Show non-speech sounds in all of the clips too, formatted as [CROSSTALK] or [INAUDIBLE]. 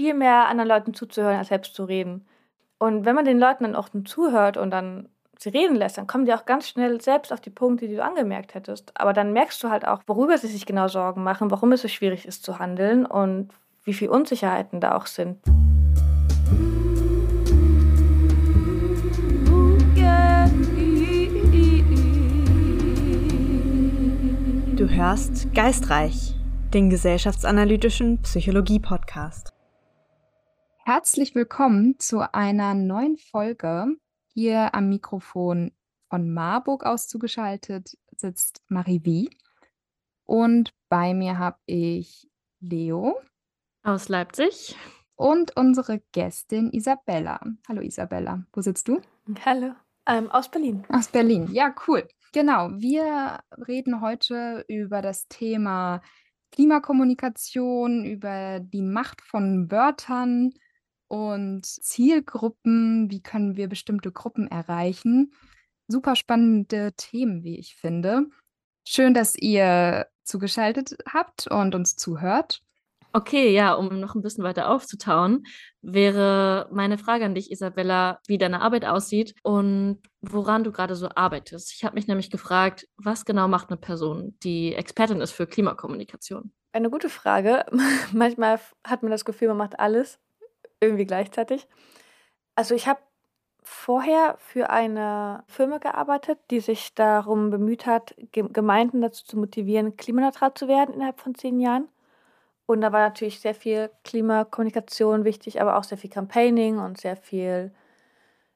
viel mehr anderen Leuten zuzuhören, als selbst zu reden. Und wenn man den Leuten dann auch zuhört und dann sie reden lässt, dann kommen die auch ganz schnell selbst auf die Punkte, die du angemerkt hättest. Aber dann merkst du halt auch, worüber sie sich genau Sorgen machen, warum es so schwierig ist zu handeln und wie viele Unsicherheiten da auch sind. Du hörst Geistreich, den gesellschaftsanalytischen Psychologie-Podcast. Herzlich willkommen zu einer neuen Folge hier am Mikrofon von Marburg aus zugeschaltet sitzt Marie Wie. Und bei mir habe ich Leo. Aus Leipzig. Und unsere Gästin Isabella. Hallo Isabella, wo sitzt du? Hallo, ähm, aus Berlin. Aus Berlin, ja, cool. Genau, wir reden heute über das Thema Klimakommunikation, über die Macht von Wörtern, und Zielgruppen, wie können wir bestimmte Gruppen erreichen. Super spannende Themen, wie ich finde. Schön, dass ihr zugeschaltet habt und uns zuhört. Okay, ja, um noch ein bisschen weiter aufzutauen, wäre meine Frage an dich, Isabella, wie deine Arbeit aussieht und woran du gerade so arbeitest. Ich habe mich nämlich gefragt, was genau macht eine Person, die Expertin ist für Klimakommunikation? Eine gute Frage. [LAUGHS] Manchmal hat man das Gefühl, man macht alles irgendwie gleichzeitig. Also ich habe vorher für eine Firma gearbeitet, die sich darum bemüht hat, Gemeinden dazu zu motivieren, klimaneutral zu werden innerhalb von zehn Jahren. Und da war natürlich sehr viel Klimakommunikation wichtig, aber auch sehr viel Campaigning und sehr viel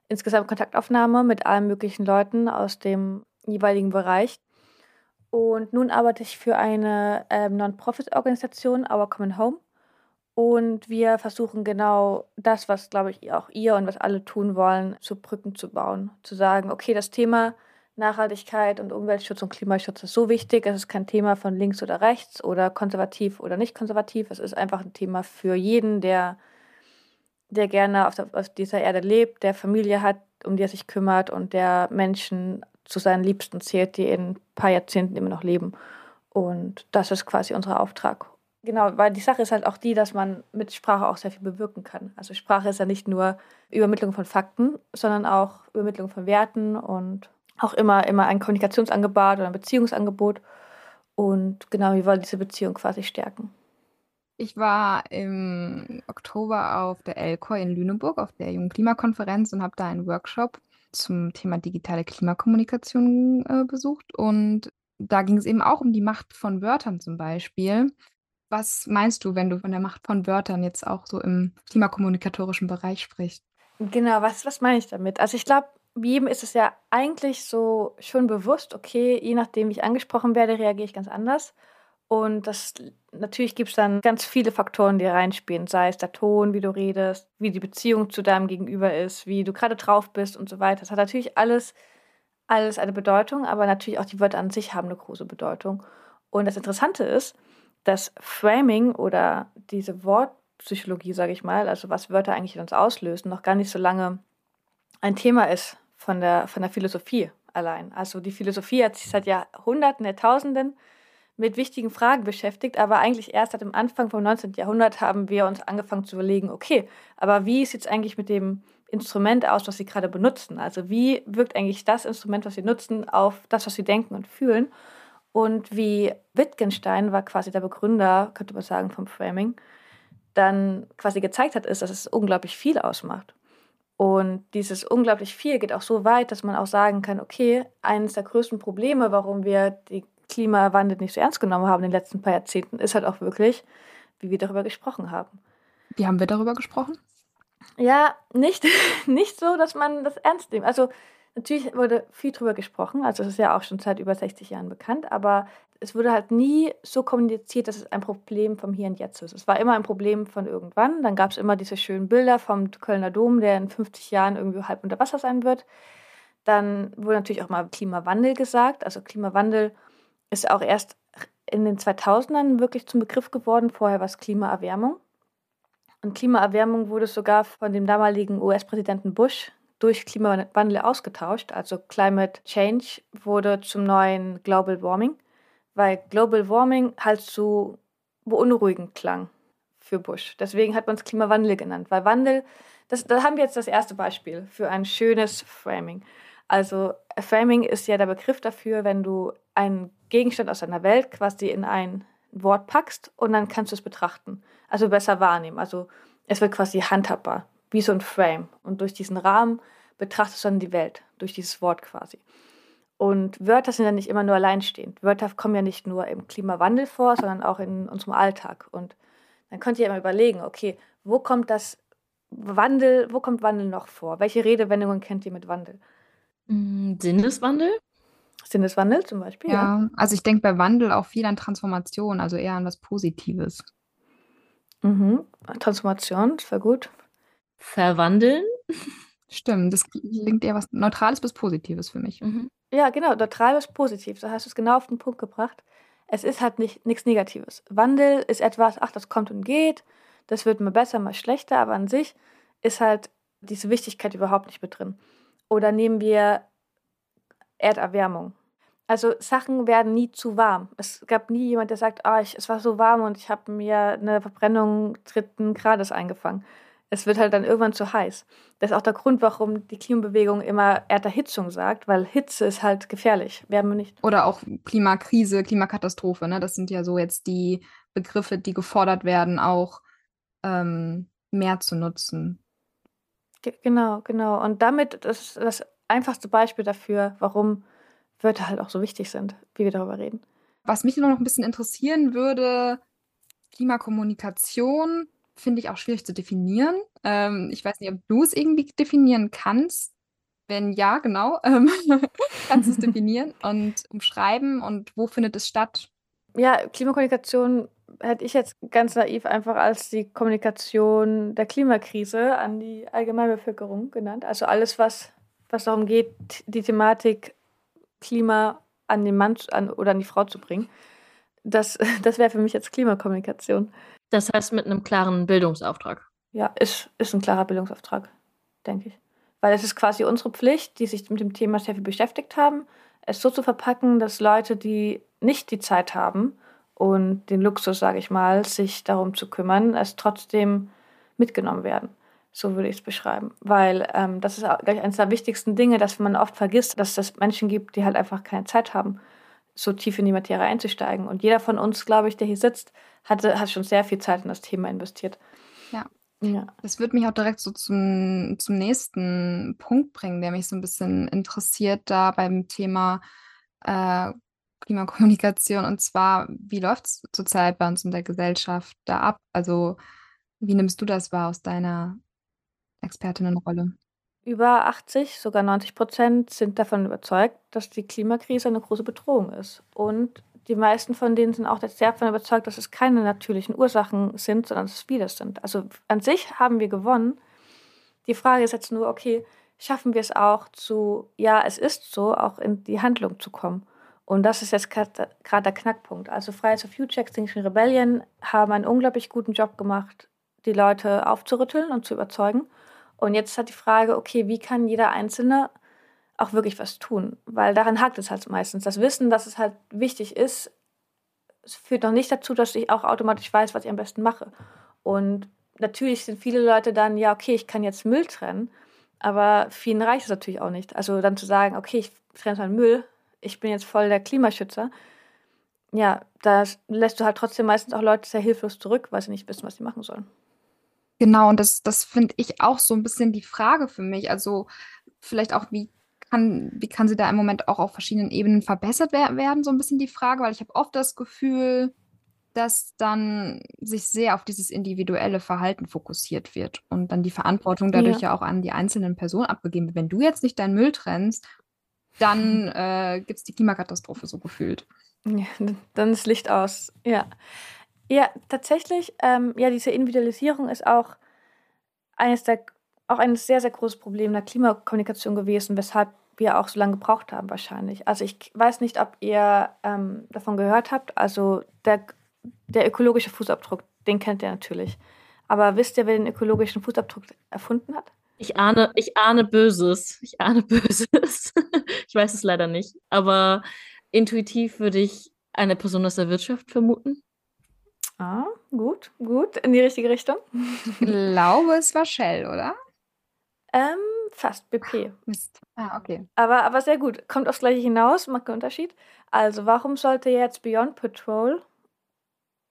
insgesamt Kontaktaufnahme mit allen möglichen Leuten aus dem jeweiligen Bereich. Und nun arbeite ich für eine ähm, Non-Profit-Organisation, Our Common Home. Und wir versuchen genau das, was, glaube ich, auch ihr und was alle tun wollen, zu Brücken zu bauen. Zu sagen, okay, das Thema Nachhaltigkeit und Umweltschutz und Klimaschutz ist so wichtig. Es ist kein Thema von links oder rechts oder konservativ oder nicht konservativ. Es ist einfach ein Thema für jeden, der, der gerne auf, der, auf dieser Erde lebt, der Familie hat, um die er sich kümmert und der Menschen zu seinen Liebsten zählt, die in ein paar Jahrzehnten immer noch leben. Und das ist quasi unser Auftrag. Genau, weil die Sache ist halt auch die, dass man mit Sprache auch sehr viel bewirken kann. Also Sprache ist ja nicht nur Übermittlung von Fakten, sondern auch Übermittlung von Werten und auch immer, immer ein Kommunikationsangebot oder ein Beziehungsangebot. Und genau, wir wollen diese Beziehung quasi stärken. Ich war im Oktober auf der ELCOR in Lüneburg auf der Jungen Klimakonferenz und habe da einen Workshop zum Thema digitale Klimakommunikation äh, besucht. Und da ging es eben auch um die Macht von Wörtern zum Beispiel. Was meinst du, wenn du von der Macht von Wörtern jetzt auch so im klimakommunikatorischen Bereich sprichst? Genau, was, was meine ich damit? Also ich glaube, jedem ist es ja eigentlich so schon bewusst, okay, je nachdem, wie ich angesprochen werde, reagiere ich ganz anders. Und das natürlich gibt es dann ganz viele Faktoren, die reinspielen, sei es der Ton, wie du redest, wie die Beziehung zu deinem Gegenüber ist, wie du gerade drauf bist und so weiter. Das hat natürlich alles, alles eine Bedeutung, aber natürlich auch die Wörter an sich haben eine große Bedeutung. Und das Interessante ist, dass Framing oder diese Wortpsychologie, sage ich mal, also was Wörter eigentlich in uns auslösen, noch gar nicht so lange ein Thema ist von der, von der Philosophie allein. Also die Philosophie hat sich seit Jahrhunderten, Jahrtausenden mit wichtigen Fragen beschäftigt, aber eigentlich erst seit dem Anfang vom 19. Jahrhundert haben wir uns angefangen zu überlegen, okay, aber wie sieht es eigentlich mit dem Instrument aus, was Sie gerade benutzen? Also wie wirkt eigentlich das Instrument, was Sie nutzen, auf das, was Sie denken und fühlen? Und wie Wittgenstein war quasi der Begründer, könnte man sagen, vom Framing, dann quasi gezeigt hat, ist, dass es unglaublich viel ausmacht. Und dieses unglaublich viel geht auch so weit, dass man auch sagen kann, okay, eines der größten Probleme, warum wir die Klimawandel nicht so ernst genommen haben in den letzten paar Jahrzehnten, ist halt auch wirklich, wie wir darüber gesprochen haben. Wie haben wir darüber gesprochen? Ja, nicht, [LAUGHS] nicht so, dass man das ernst nimmt. Also Natürlich wurde viel drüber gesprochen, also es ist ja auch schon seit über 60 Jahren bekannt, aber es wurde halt nie so kommuniziert, dass es ein Problem vom Hier und Jetzt ist. Es war immer ein Problem von irgendwann. Dann gab es immer diese schönen Bilder vom Kölner Dom, der in 50 Jahren irgendwie halb unter Wasser sein wird. Dann wurde natürlich auch mal Klimawandel gesagt. Also Klimawandel ist auch erst in den 2000ern wirklich zum Begriff geworden. Vorher war es Klimaerwärmung. Und Klimaerwärmung wurde sogar von dem damaligen US-Präsidenten Bush durch Klimawandel ausgetauscht. Also Climate Change wurde zum neuen Global Warming, weil Global Warming halt so beunruhigend klang für Bush. Deswegen hat man es Klimawandel genannt, weil Wandel, das, da haben wir jetzt das erste Beispiel für ein schönes Framing. Also Framing ist ja der Begriff dafür, wenn du einen Gegenstand aus deiner Welt quasi in ein Wort packst und dann kannst du es betrachten. Also besser wahrnehmen. Also es wird quasi handhabbar, wie so ein Frame. Und durch diesen Rahmen betrachtest du dann die Welt, durch dieses Wort quasi. Und Wörter sind ja nicht immer nur alleinstehend. Wörter kommen ja nicht nur im Klimawandel vor, sondern auch in unserem Alltag. Und dann könnt ihr immer überlegen, okay, wo kommt das Wandel, wo kommt Wandel noch vor? Welche Redewendungen kennt ihr mit Wandel? Mm, Sinneswandel? Sinneswandel zum Beispiel? Ja, ja. also ich denke bei Wandel auch viel an Transformation, also eher an was Positives. Mhm. Transformation, das war gut. Verwandeln? Stimmt, das klingt eher was Neutrales bis Positives für mich. Mhm. Ja, genau, neutral bis positiv. Da hast du es genau auf den Punkt gebracht. Es ist halt nicht nichts Negatives. Wandel ist etwas, ach, das kommt und geht, das wird mal besser, mal schlechter, aber an sich ist halt diese Wichtigkeit überhaupt nicht mit drin. Oder nehmen wir Erderwärmung. Also Sachen werden nie zu warm. Es gab nie jemand, der sagt, oh, ich, es war so warm und ich habe mir eine Verbrennung dritten Grades eingefangen. Es wird halt dann irgendwann zu heiß. Das ist auch der Grund, warum die Klimabewegung immer Erderhitzung sagt, weil Hitze ist halt gefährlich. Wärme nicht. Oder auch Klimakrise, Klimakatastrophe. Ne? Das sind ja so jetzt die Begriffe, die gefordert werden, auch ähm, mehr zu nutzen. Genau, genau. Und damit das ist das einfachste Beispiel dafür, warum Wörter halt auch so wichtig sind, wie wir darüber reden. Was mich noch ein bisschen interessieren würde, Klimakommunikation finde ich auch schwierig zu definieren. Ähm, ich weiß nicht, ob du es irgendwie definieren kannst. Wenn ja, genau, [LAUGHS] ähm, kannst du es [LAUGHS] definieren und umschreiben und wo findet es statt? Ja, Klimakommunikation hätte ich jetzt ganz naiv einfach als die Kommunikation der Klimakrise an die Allgemeinbevölkerung genannt. Also alles, was, was darum geht, die Thematik Klima an den Mann an, oder an die Frau zu bringen. Das, [LAUGHS] das wäre für mich jetzt Klimakommunikation. Das heißt mit einem klaren Bildungsauftrag. Ja, ist, ist ein klarer Bildungsauftrag, denke ich. Weil es ist quasi unsere Pflicht, die sich mit dem Thema sehr viel beschäftigt haben, es so zu verpacken, dass Leute, die nicht die Zeit haben, und den Luxus, sage ich mal, sich darum zu kümmern, es trotzdem mitgenommen werden. So würde ich es beschreiben. Weil ähm, das ist, glaube ich, eines der wichtigsten Dinge, dass man oft vergisst, dass es Menschen gibt, die halt einfach keine Zeit haben, so tief in die Materie einzusteigen. Und jeder von uns, glaube ich, der hier sitzt, hatte, hat schon sehr viel Zeit in das Thema investiert. Ja. ja. Das würde mich auch direkt so zum, zum nächsten Punkt bringen, der mich so ein bisschen interessiert, da beim Thema äh, Klimakommunikation. Und zwar, wie läuft es zurzeit bei uns in der Gesellschaft da ab? Also, wie nimmst du das wahr aus deiner Expertinnenrolle? Über 80, sogar 90 Prozent sind davon überzeugt, dass die Klimakrise eine große Bedrohung ist. Und die meisten von denen sind auch sehr davon überzeugt, dass es keine natürlichen Ursachen sind, sondern dass es wir sind. Also an sich haben wir gewonnen. Die Frage ist jetzt nur, okay, schaffen wir es auch zu, ja, es ist so, auch in die Handlung zu kommen. Und das ist jetzt gerade der Knackpunkt. Also Fridays for Future, Extinction Rebellion haben einen unglaublich guten Job gemacht, die Leute aufzurütteln und zu überzeugen. Und jetzt hat die Frage, okay, wie kann jeder Einzelne auch wirklich was tun? Weil daran hakt es halt meistens. Das Wissen, dass es halt wichtig ist, führt noch nicht dazu, dass ich auch automatisch weiß, was ich am besten mache. Und natürlich sind viele Leute dann, ja, okay, ich kann jetzt Müll trennen, aber vielen reicht es natürlich auch nicht. Also dann zu sagen, okay, ich trenne meinen Müll, ich bin jetzt voll der Klimaschützer, ja, da lässt du halt trotzdem meistens auch Leute sehr hilflos zurück, weil sie nicht wissen, was sie machen sollen. Genau, und das, das finde ich auch so ein bisschen die Frage für mich. Also vielleicht auch, wie kann, wie kann sie da im Moment auch auf verschiedenen Ebenen verbessert werden, so ein bisschen die Frage, weil ich habe oft das Gefühl, dass dann sich sehr auf dieses individuelle Verhalten fokussiert wird und dann die Verantwortung dadurch ja, ja auch an die einzelnen Personen abgegeben wird. Wenn du jetzt nicht deinen Müll trennst dann [LAUGHS] äh, gibt es die Klimakatastrophe so gefühlt. Ja, dann ist Licht aus. Ja. Ja, tatsächlich, ähm, ja, diese Individualisierung ist auch eines der, auch ein sehr, sehr großes Problem der Klimakommunikation gewesen, weshalb wir auch so lange gebraucht haben wahrscheinlich. Also ich weiß nicht, ob ihr ähm, davon gehört habt. Also der, der ökologische Fußabdruck, den kennt ihr natürlich. Aber wisst ihr, wer den ökologischen Fußabdruck erfunden hat? Ich ahne, ich ahne Böses. Ich ahne Böses. [LAUGHS] ich weiß es leider nicht. Aber intuitiv würde ich eine Person aus der Wirtschaft vermuten. Ah, gut, gut, in die richtige Richtung. Ich glaube, es war Shell, oder? Ähm, fast BP. Mist. Ah, okay. Aber, aber sehr gut. Kommt aufs Gleiche hinaus, macht keinen Unterschied. Also, warum sollte jetzt Beyond Patrol,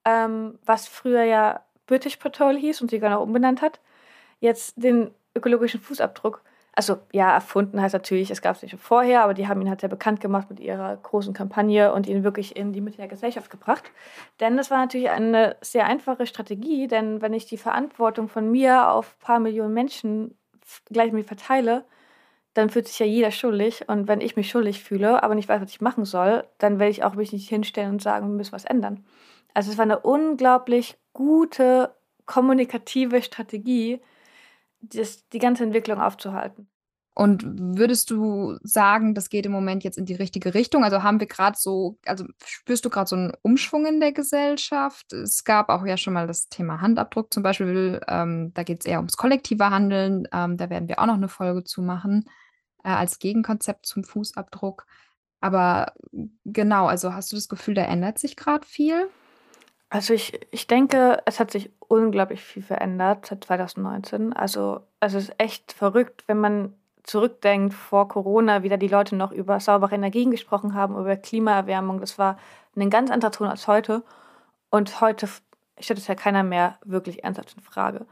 ähm, was früher ja British Patrol hieß und sich gar noch umbenannt hat, jetzt den ökologischen Fußabdruck also ja, erfunden heißt natürlich, es gab es nicht schon vorher, aber die haben ihn halt sehr bekannt gemacht mit ihrer großen Kampagne und ihn wirklich in die Mitte der Gesellschaft gebracht. Denn das war natürlich eine sehr einfache Strategie, denn wenn ich die Verantwortung von mir auf ein paar Millionen Menschen gleich mit verteile, dann fühlt sich ja jeder schuldig. Und wenn ich mich schuldig fühle, aber nicht weiß, was ich machen soll, dann werde ich auch mich nicht hinstellen und sagen, wir müssen was ändern. Also es war eine unglaublich gute kommunikative Strategie, das, die ganze Entwicklung aufzuhalten. Und würdest du sagen, das geht im Moment jetzt in die richtige Richtung? Also haben wir gerade so, also spürst du gerade so einen Umschwung in der Gesellschaft? Es gab auch ja schon mal das Thema Handabdruck zum Beispiel. Ähm, da geht es eher ums kollektive Handeln. Ähm, da werden wir auch noch eine Folge zu machen äh, als Gegenkonzept zum Fußabdruck. Aber genau, also hast du das Gefühl, da ändert sich gerade viel? Also ich, ich denke, es hat sich unglaublich viel verändert seit 2019. Also, also es ist echt verrückt, wenn man zurückdenkt, vor Corona wieder die Leute noch über saubere Energien gesprochen haben, über Klimaerwärmung. Das war ein ganz anderer Ton als heute. Und heute stellt es ja keiner mehr wirklich ernsthaft in Frage.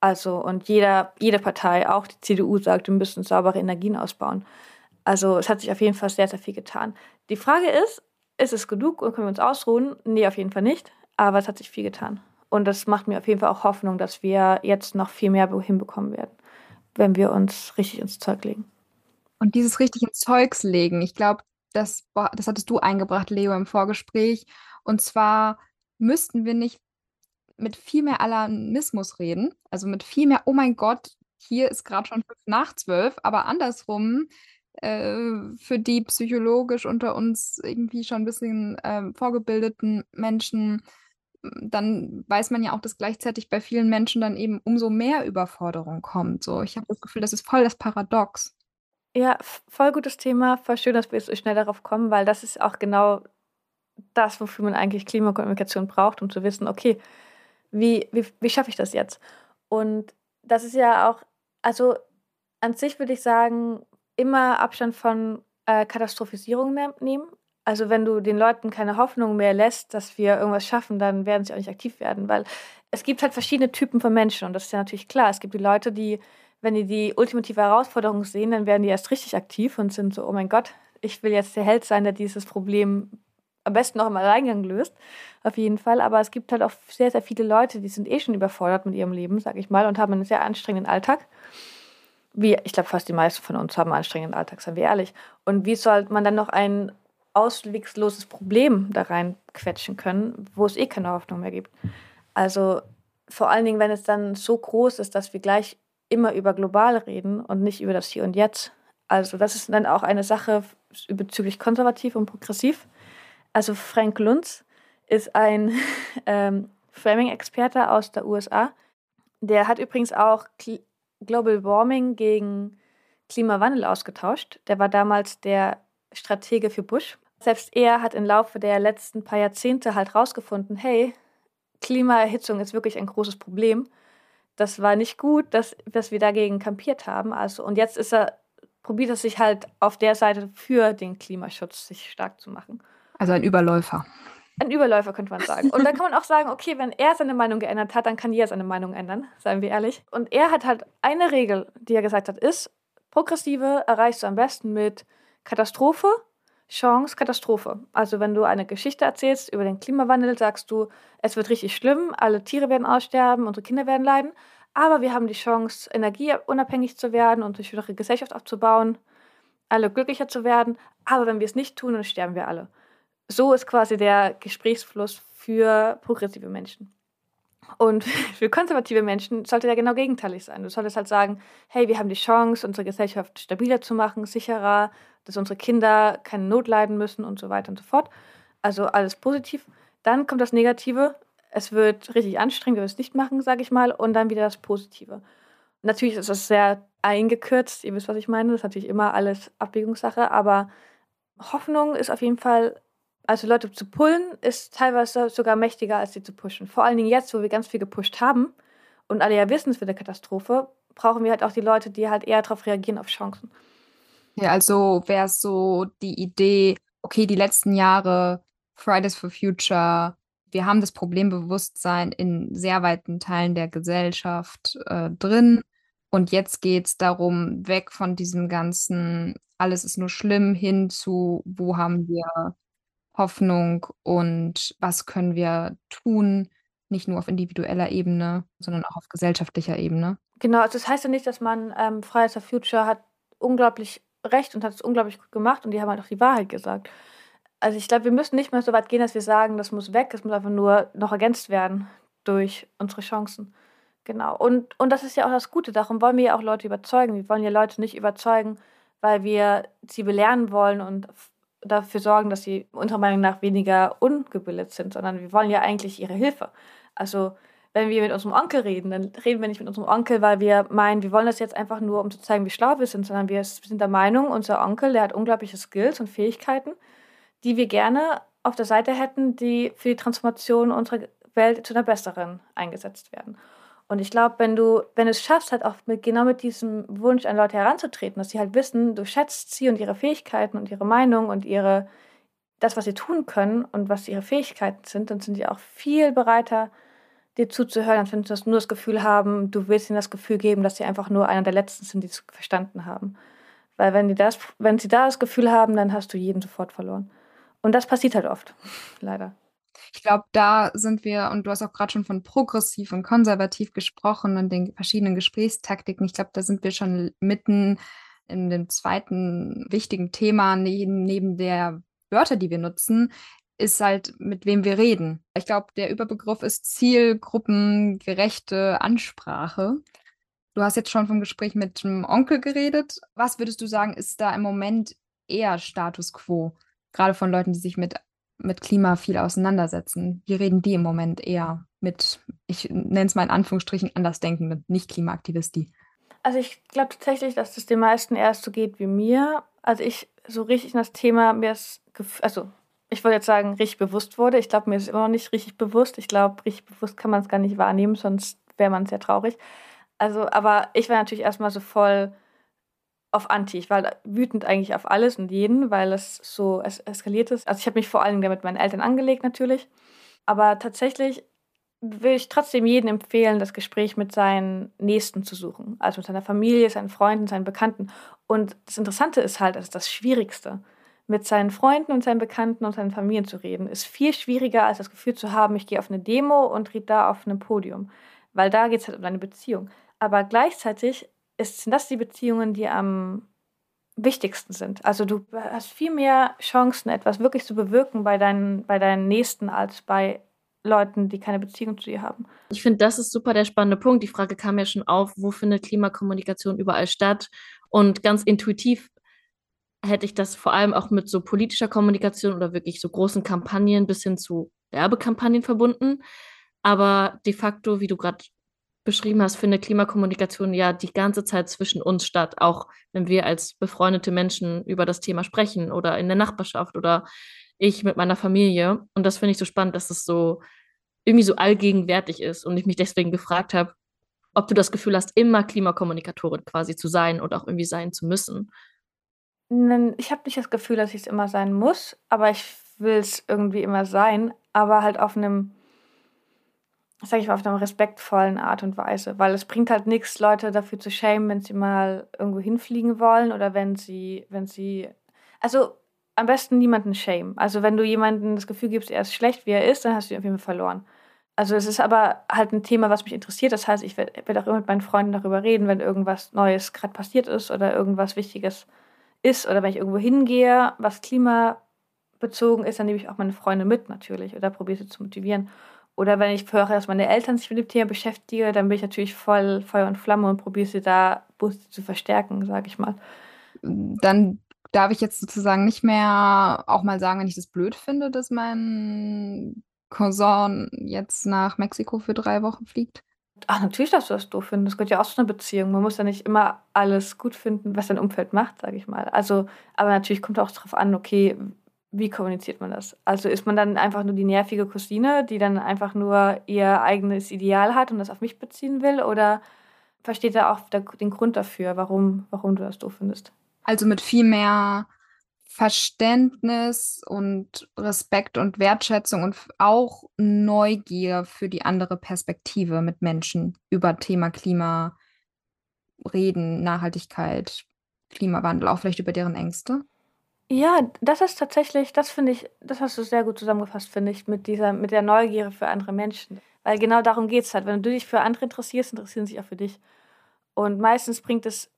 Also, und jeder, jede Partei, auch die CDU, sagt, wir müssen saubere Energien ausbauen. Also, es hat sich auf jeden Fall sehr, sehr viel getan. Die Frage ist, ist es genug und können wir uns ausruhen? Nee, auf jeden Fall nicht. Aber es hat sich viel getan. Und das macht mir auf jeden Fall auch Hoffnung, dass wir jetzt noch viel mehr hinbekommen werden, wenn wir uns richtig ins Zeug legen. Und dieses richtig ins Zeugs legen, ich glaube, das, das hattest du eingebracht, Leo, im Vorgespräch. Und zwar müssten wir nicht mit viel mehr Alarmismus reden, also mit viel mehr, oh mein Gott, hier ist gerade schon fünf nach zwölf, aber andersrum, äh, für die psychologisch unter uns irgendwie schon ein bisschen äh, vorgebildeten Menschen dann weiß man ja auch, dass gleichzeitig bei vielen Menschen dann eben umso mehr Überforderung kommt. So, ich habe das Gefühl, das ist voll das Paradox. Ja, voll gutes Thema. Voll schön, dass wir so schnell darauf kommen, weil das ist auch genau das, wofür man eigentlich Klimakommunikation braucht, um zu wissen, okay, wie, wie, wie schaffe ich das jetzt? Und das ist ja auch, also an sich würde ich sagen, immer Abstand von äh, Katastrophisierung ne nehmen. Also wenn du den Leuten keine Hoffnung mehr lässt, dass wir irgendwas schaffen, dann werden sie auch nicht aktiv werden, weil es gibt halt verschiedene Typen von Menschen und das ist ja natürlich klar. Es gibt die Leute, die, wenn die die ultimative Herausforderung sehen, dann werden die erst richtig aktiv und sind so, oh mein Gott, ich will jetzt der Held sein, der dieses Problem am besten noch im Alleingang löst, auf jeden Fall. Aber es gibt halt auch sehr, sehr viele Leute, die sind eh schon überfordert mit ihrem Leben, sag ich mal, und haben einen sehr anstrengenden Alltag. Wie, ich glaube, fast die meisten von uns haben einen anstrengenden Alltag, seien wir ehrlich. Und wie soll man dann noch einen auswegsloses Problem da reinquetschen können, wo es eh keine Hoffnung mehr gibt. Also vor allen Dingen, wenn es dann so groß ist, dass wir gleich immer über global reden und nicht über das Hier und Jetzt. Also das ist dann auch eine Sache bezüglich konservativ und progressiv. Also Frank Luntz ist ein [LAUGHS] ähm, Framing-Experte aus der USA. Der hat übrigens auch Global Warming gegen Klimawandel ausgetauscht. Der war damals der Stratege für Bush. Selbst er hat im Laufe der letzten paar Jahrzehnte halt rausgefunden, hey, Klimaerhitzung ist wirklich ein großes Problem. Das war nicht gut, dass, dass wir dagegen kampiert haben. Also, und jetzt ist er, probiert er sich halt auf der Seite für den Klimaschutz sich stark zu machen. Also ein Überläufer. Ein Überläufer könnte man sagen. Und dann kann man auch sagen, okay, wenn er seine Meinung geändert hat, dann kann jeder seine Meinung ändern, seien wir ehrlich. Und er hat halt eine Regel, die er gesagt hat, ist, progressive erreichst du am besten mit Katastrophe, Chance, Katastrophe. Also wenn du eine Geschichte erzählst über den Klimawandel, sagst du, es wird richtig schlimm, alle Tiere werden aussterben, unsere Kinder werden leiden, aber wir haben die Chance, energieunabhängig zu werden und eine schönere Gesellschaft aufzubauen, alle glücklicher zu werden, aber wenn wir es nicht tun, dann sterben wir alle. So ist quasi der Gesprächsfluss für progressive Menschen. Und [LAUGHS] für konservative Menschen sollte der genau gegenteilig sein. Du solltest halt sagen, hey, wir haben die Chance, unsere Gesellschaft stabiler zu machen, sicherer, dass unsere Kinder keine Not leiden müssen und so weiter und so fort. Also alles positiv. Dann kommt das Negative. Es wird richtig anstrengend, wir es nicht machen, sage ich mal. Und dann wieder das Positive. Natürlich ist das sehr eingekürzt. Ihr wisst, was ich meine. Das ist natürlich immer alles Abwägungssache. Aber Hoffnung ist auf jeden Fall Also Leute zu pullen ist teilweise sogar mächtiger, als sie zu pushen. Vor allen Dingen jetzt, wo wir ganz viel gepusht haben und alle ja wissen, es wird eine Katastrophe, brauchen wir halt auch die Leute, die halt eher darauf reagieren, auf Chancen. Ja, also wäre es so die Idee, okay, die letzten Jahre Fridays for Future, wir haben das Problembewusstsein in sehr weiten Teilen der Gesellschaft äh, drin. Und jetzt geht es darum, weg von diesem ganzen, alles ist nur schlimm, hin zu, wo haben wir Hoffnung und was können wir tun, nicht nur auf individueller Ebene, sondern auch auf gesellschaftlicher Ebene. Genau, also das heißt ja nicht, dass man ähm, Fridays for Future hat unglaublich recht und hat es unglaublich gut gemacht und die haben halt auch die Wahrheit gesagt. Also ich glaube, wir müssen nicht mehr so weit gehen, dass wir sagen, das muss weg, es muss einfach nur noch ergänzt werden durch unsere Chancen. Genau. Und, und das ist ja auch das Gute. Darum wollen wir ja auch Leute überzeugen. Wir wollen ja Leute nicht überzeugen, weil wir sie belehren wollen und dafür sorgen, dass sie unserer Meinung nach weniger ungebildet sind, sondern wir wollen ja eigentlich ihre Hilfe. Also wenn wir mit unserem Onkel reden, dann reden wir nicht mit unserem Onkel, weil wir meinen, wir wollen das jetzt einfach nur, um zu zeigen, wie schlau wir sind, sondern wir sind der Meinung, unser Onkel, der hat unglaubliche Skills und Fähigkeiten, die wir gerne auf der Seite hätten, die für die Transformation unserer Welt zu einer besseren eingesetzt werden. Und ich glaube, wenn du, wenn du es schaffst, halt auch mit, genau mit diesem Wunsch an Leute heranzutreten, dass sie halt wissen, du schätzt sie und ihre Fähigkeiten und ihre Meinung und ihre, das, was sie tun können und was ihre Fähigkeiten sind, dann sind sie auch viel bereiter, dir zuzuhören, als wenn sie nur das Gefühl haben, du willst ihnen das Gefühl geben, dass sie einfach nur einer der Letzten sind, die es verstanden haben. Weil wenn, die das, wenn sie da das Gefühl haben, dann hast du jeden sofort verloren. Und das passiert halt oft, [LAUGHS] leider. Ich glaube, da sind wir, und du hast auch gerade schon von progressiv und konservativ gesprochen und den verschiedenen Gesprächstaktiken. Ich glaube, da sind wir schon mitten in dem zweiten wichtigen Thema neben, neben der Wörter, die wir nutzen, ist halt, mit wem wir reden. Ich glaube, der Überbegriff ist zielgruppengerechte Ansprache. Du hast jetzt schon vom Gespräch mit dem Onkel geredet. Was würdest du sagen, ist da im Moment eher Status quo? Gerade von Leuten, die sich mit mit Klima viel auseinandersetzen. Wie reden die im Moment eher mit, ich nenne es mal in Anführungsstrichen, Andersdenkenden, nicht Klimaaktivisti? Also ich glaube tatsächlich, dass das den meisten erst so geht wie mir. Also ich so richtig in das Thema mir ist, also ich wollte jetzt sagen, richtig bewusst wurde. Ich glaube, mir ist immer noch nicht richtig bewusst. Ich glaube, richtig bewusst kann man es gar nicht wahrnehmen, sonst wäre man sehr traurig. Also, aber ich war natürlich erstmal so voll auf Anti. Ich war wütend eigentlich auf alles und jeden, weil es so es eskaliert ist. Also ich habe mich vor allem mit meinen Eltern angelegt natürlich. Aber tatsächlich will ich trotzdem jedem empfehlen, das Gespräch mit seinen Nächsten zu suchen. Also mit seiner Familie, seinen Freunden, seinen Bekannten. Und das Interessante ist halt, das ist das Schwierigste. Mit seinen Freunden und seinen Bekannten und seinen Familien zu reden, ist viel schwieriger, als das Gefühl zu haben, ich gehe auf eine Demo und rede da auf einem Podium. Weil da geht es halt um deine Beziehung. Aber gleichzeitig ist, sind das die Beziehungen, die am wichtigsten sind. Also du hast viel mehr Chancen, etwas wirklich zu bewirken bei deinen, bei deinen Nächsten als bei Leuten, die keine Beziehung zu dir haben. Ich finde, das ist super der spannende Punkt. Die Frage kam ja schon auf, wo findet Klimakommunikation überall statt? Und ganz intuitiv hätte ich das vor allem auch mit so politischer Kommunikation oder wirklich so großen Kampagnen bis hin zu Werbekampagnen verbunden. Aber de facto, wie du gerade beschrieben hast, findet Klimakommunikation ja die ganze Zeit zwischen uns statt, auch wenn wir als befreundete Menschen über das Thema sprechen oder in der Nachbarschaft oder ich mit meiner Familie. Und das finde ich so spannend, dass es so irgendwie so allgegenwärtig ist und ich mich deswegen gefragt habe, ob du das Gefühl hast, immer Klimakommunikatorin quasi zu sein und auch irgendwie sein zu müssen. Ich habe nicht das Gefühl, dass ich es immer sein muss, aber ich will es irgendwie immer sein, aber halt auf einem sage ich mal, auf einer respektvollen Art und Weise. Weil es bringt halt nichts, Leute dafür zu schämen, wenn sie mal irgendwo hinfliegen wollen oder wenn sie, wenn sie. Also am besten niemanden shame. Also wenn du jemandem das Gefühl gibst, er ist schlecht, wie er ist, dann hast du ihn auf jeden Fall verloren. Also es ist aber halt ein Thema, was mich interessiert. Das heißt, ich werde werd auch immer mit meinen Freunden darüber reden, wenn irgendwas Neues gerade passiert ist oder irgendwas Wichtiges ist oder wenn ich irgendwo hingehe, was klimabezogen ist, dann nehme ich auch meine Freunde mit natürlich oder probiere sie zu motivieren. Oder wenn ich höre, dass meine Eltern sich mit dem Thema beschäftigen, dann bin ich natürlich voll Feuer und Flamme und probiere sie da zu verstärken, sage ich mal. Dann darf ich jetzt sozusagen nicht mehr auch mal sagen, wenn ich das blöd finde, dass mein Cousin jetzt nach Mexiko für drei Wochen fliegt. Ach, natürlich darfst du das doof finden. Das gehört ja auch zu einer Beziehung. Man muss ja nicht immer alles gut finden, was dein Umfeld macht, sage ich mal. Also, aber natürlich kommt auch darauf an, okay, wie kommuniziert man das? Also ist man dann einfach nur die nervige Cousine, die dann einfach nur ihr eigenes Ideal hat und das auf mich beziehen will? Oder versteht er auch den Grund dafür, warum, warum du das doof findest? Also mit viel mehr Verständnis und Respekt und Wertschätzung und auch Neugier für die andere Perspektive mit Menschen über Thema Klima reden, Nachhaltigkeit, Klimawandel, auch vielleicht über deren Ängste. Ja, das ist tatsächlich, das finde ich, das hast du sehr gut zusammengefasst, finde ich, mit dieser, mit der Neugier für andere Menschen. Weil genau darum geht es halt. Wenn du dich für andere interessierst, interessieren sie sich auch für dich. Und meistens bringt es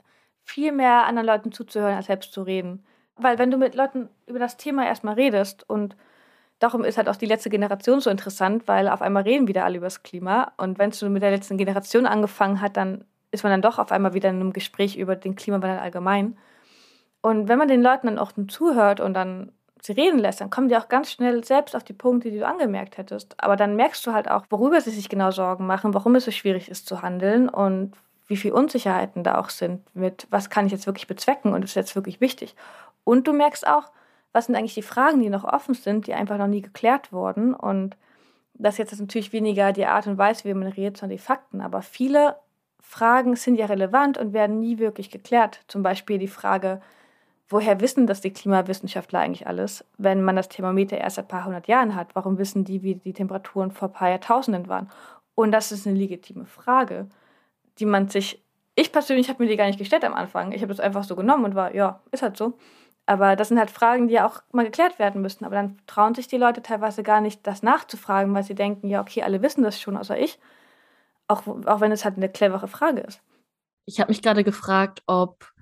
viel mehr anderen Leuten zuzuhören, als selbst zu reden. Weil wenn du mit Leuten über das Thema erstmal redest und darum ist halt auch die letzte Generation so interessant, weil auf einmal reden wieder alle über das Klima. Und wenn es mit der letzten Generation angefangen hat, dann ist man dann doch auf einmal wieder in einem Gespräch über den Klimawandel allgemein. Und wenn man den Leuten dann auch zuhört und dann sie reden lässt, dann kommen die auch ganz schnell selbst auf die Punkte, die du angemerkt hättest. Aber dann merkst du halt auch, worüber sie sich genau Sorgen machen, warum es so schwierig ist zu handeln und wie viel Unsicherheiten da auch sind mit, was kann ich jetzt wirklich bezwecken und ist jetzt wirklich wichtig. Und du merkst auch, was sind eigentlich die Fragen, die noch offen sind, die einfach noch nie geklärt wurden. Und das jetzt ist natürlich weniger die Art und Weise, wie man redet, sondern die Fakten. Aber viele Fragen sind ja relevant und werden nie wirklich geklärt. Zum Beispiel die Frage, woher wissen das die Klimawissenschaftler eigentlich alles, wenn man das Thermometer erst seit ein paar hundert Jahren hat? Warum wissen die, wie die Temperaturen vor ein paar Jahrtausenden waren? Und das ist eine legitime Frage, die man sich, ich persönlich habe mir die gar nicht gestellt am Anfang. Ich habe das einfach so genommen und war, ja, ist halt so. Aber das sind halt Fragen, die ja auch mal geklärt werden müssen. Aber dann trauen sich die Leute teilweise gar nicht, das nachzufragen, weil sie denken, ja, okay, alle wissen das schon, außer ich. Auch, auch wenn es halt eine clevere Frage ist. Ich habe mich gerade gefragt, ob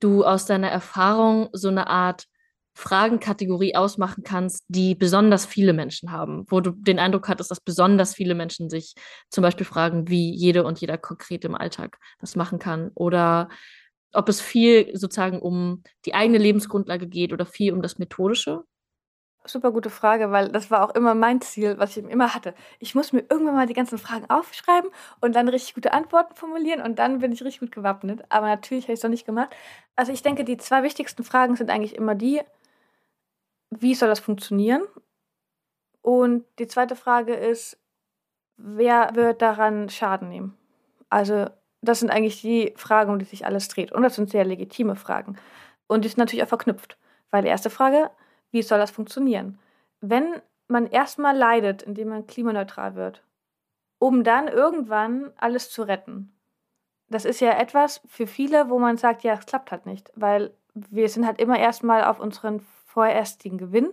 du aus deiner Erfahrung so eine Art Fragenkategorie ausmachen kannst, die besonders viele Menschen haben, wo du den Eindruck hattest, dass besonders viele Menschen sich zum Beispiel fragen, wie jede und jeder konkret im Alltag das machen kann oder ob es viel sozusagen um die eigene Lebensgrundlage geht oder viel um das Methodische? Super gute Frage, weil das war auch immer mein Ziel, was ich immer hatte. Ich muss mir irgendwann mal die ganzen Fragen aufschreiben und dann richtig gute Antworten formulieren und dann bin ich richtig gut gewappnet. Aber natürlich habe ich es noch nicht gemacht. Also ich denke, die zwei wichtigsten Fragen sind eigentlich immer die, wie soll das funktionieren? Und die zweite Frage ist, wer wird daran Schaden nehmen? Also das sind eigentlich die Fragen, um die sich alles dreht. Und das sind sehr legitime Fragen. Und die sind natürlich auch verknüpft. Weil die erste Frage, wie soll das funktionieren? Wenn man erstmal leidet, indem man klimaneutral wird, um dann irgendwann alles zu retten. Das ist ja etwas für viele, wo man sagt, ja, es klappt halt nicht, weil wir sind halt immer erstmal auf unseren vorerstigen Gewinn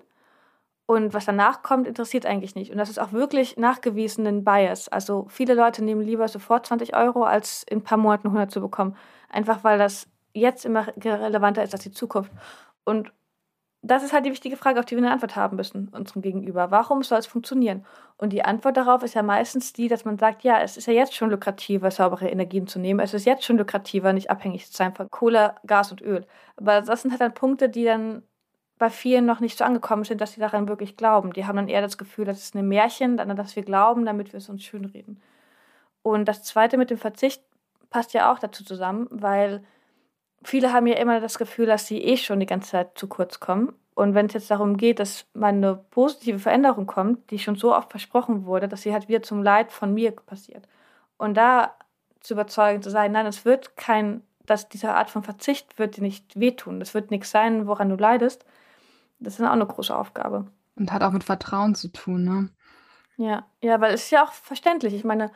und was danach kommt, interessiert eigentlich nicht. Und das ist auch wirklich nachgewiesenen Bias. Also viele Leute nehmen lieber sofort 20 Euro, als in ein paar Monaten 100 zu bekommen. Einfach weil das jetzt immer relevanter ist als die Zukunft. Und das ist halt die wichtige Frage, auf die wir eine Antwort haben müssen, unserem Gegenüber. Warum soll es funktionieren? Und die Antwort darauf ist ja meistens die, dass man sagt, ja, es ist ja jetzt schon lukrativer, saubere Energien zu nehmen. Es ist jetzt schon lukrativer, nicht abhängig zu sein von Kohle, Gas und Öl. Aber das sind halt dann Punkte, die dann bei vielen noch nicht so angekommen sind, dass sie daran wirklich glauben. Die haben dann eher das Gefühl, das ist ein Märchen, an das wir glauben, damit wir es uns schönreden. Und das Zweite mit dem Verzicht passt ja auch dazu zusammen, weil viele haben ja immer das Gefühl, dass sie eh schon die ganze Zeit zu kurz kommen. Und wenn es jetzt darum geht, dass mal eine positive Veränderung kommt, die schon so oft versprochen wurde, dass sie halt wieder zum Leid von mir passiert. Und da zu überzeugen, zu sein, nein, es wird kein, dass diese Art von Verzicht wird dir nicht wehtun. Das wird nichts sein, woran du leidest. Das ist auch eine große Aufgabe. Und hat auch mit Vertrauen zu tun, ne? Ja, ja, weil es ist ja auch verständlich. Ich meine,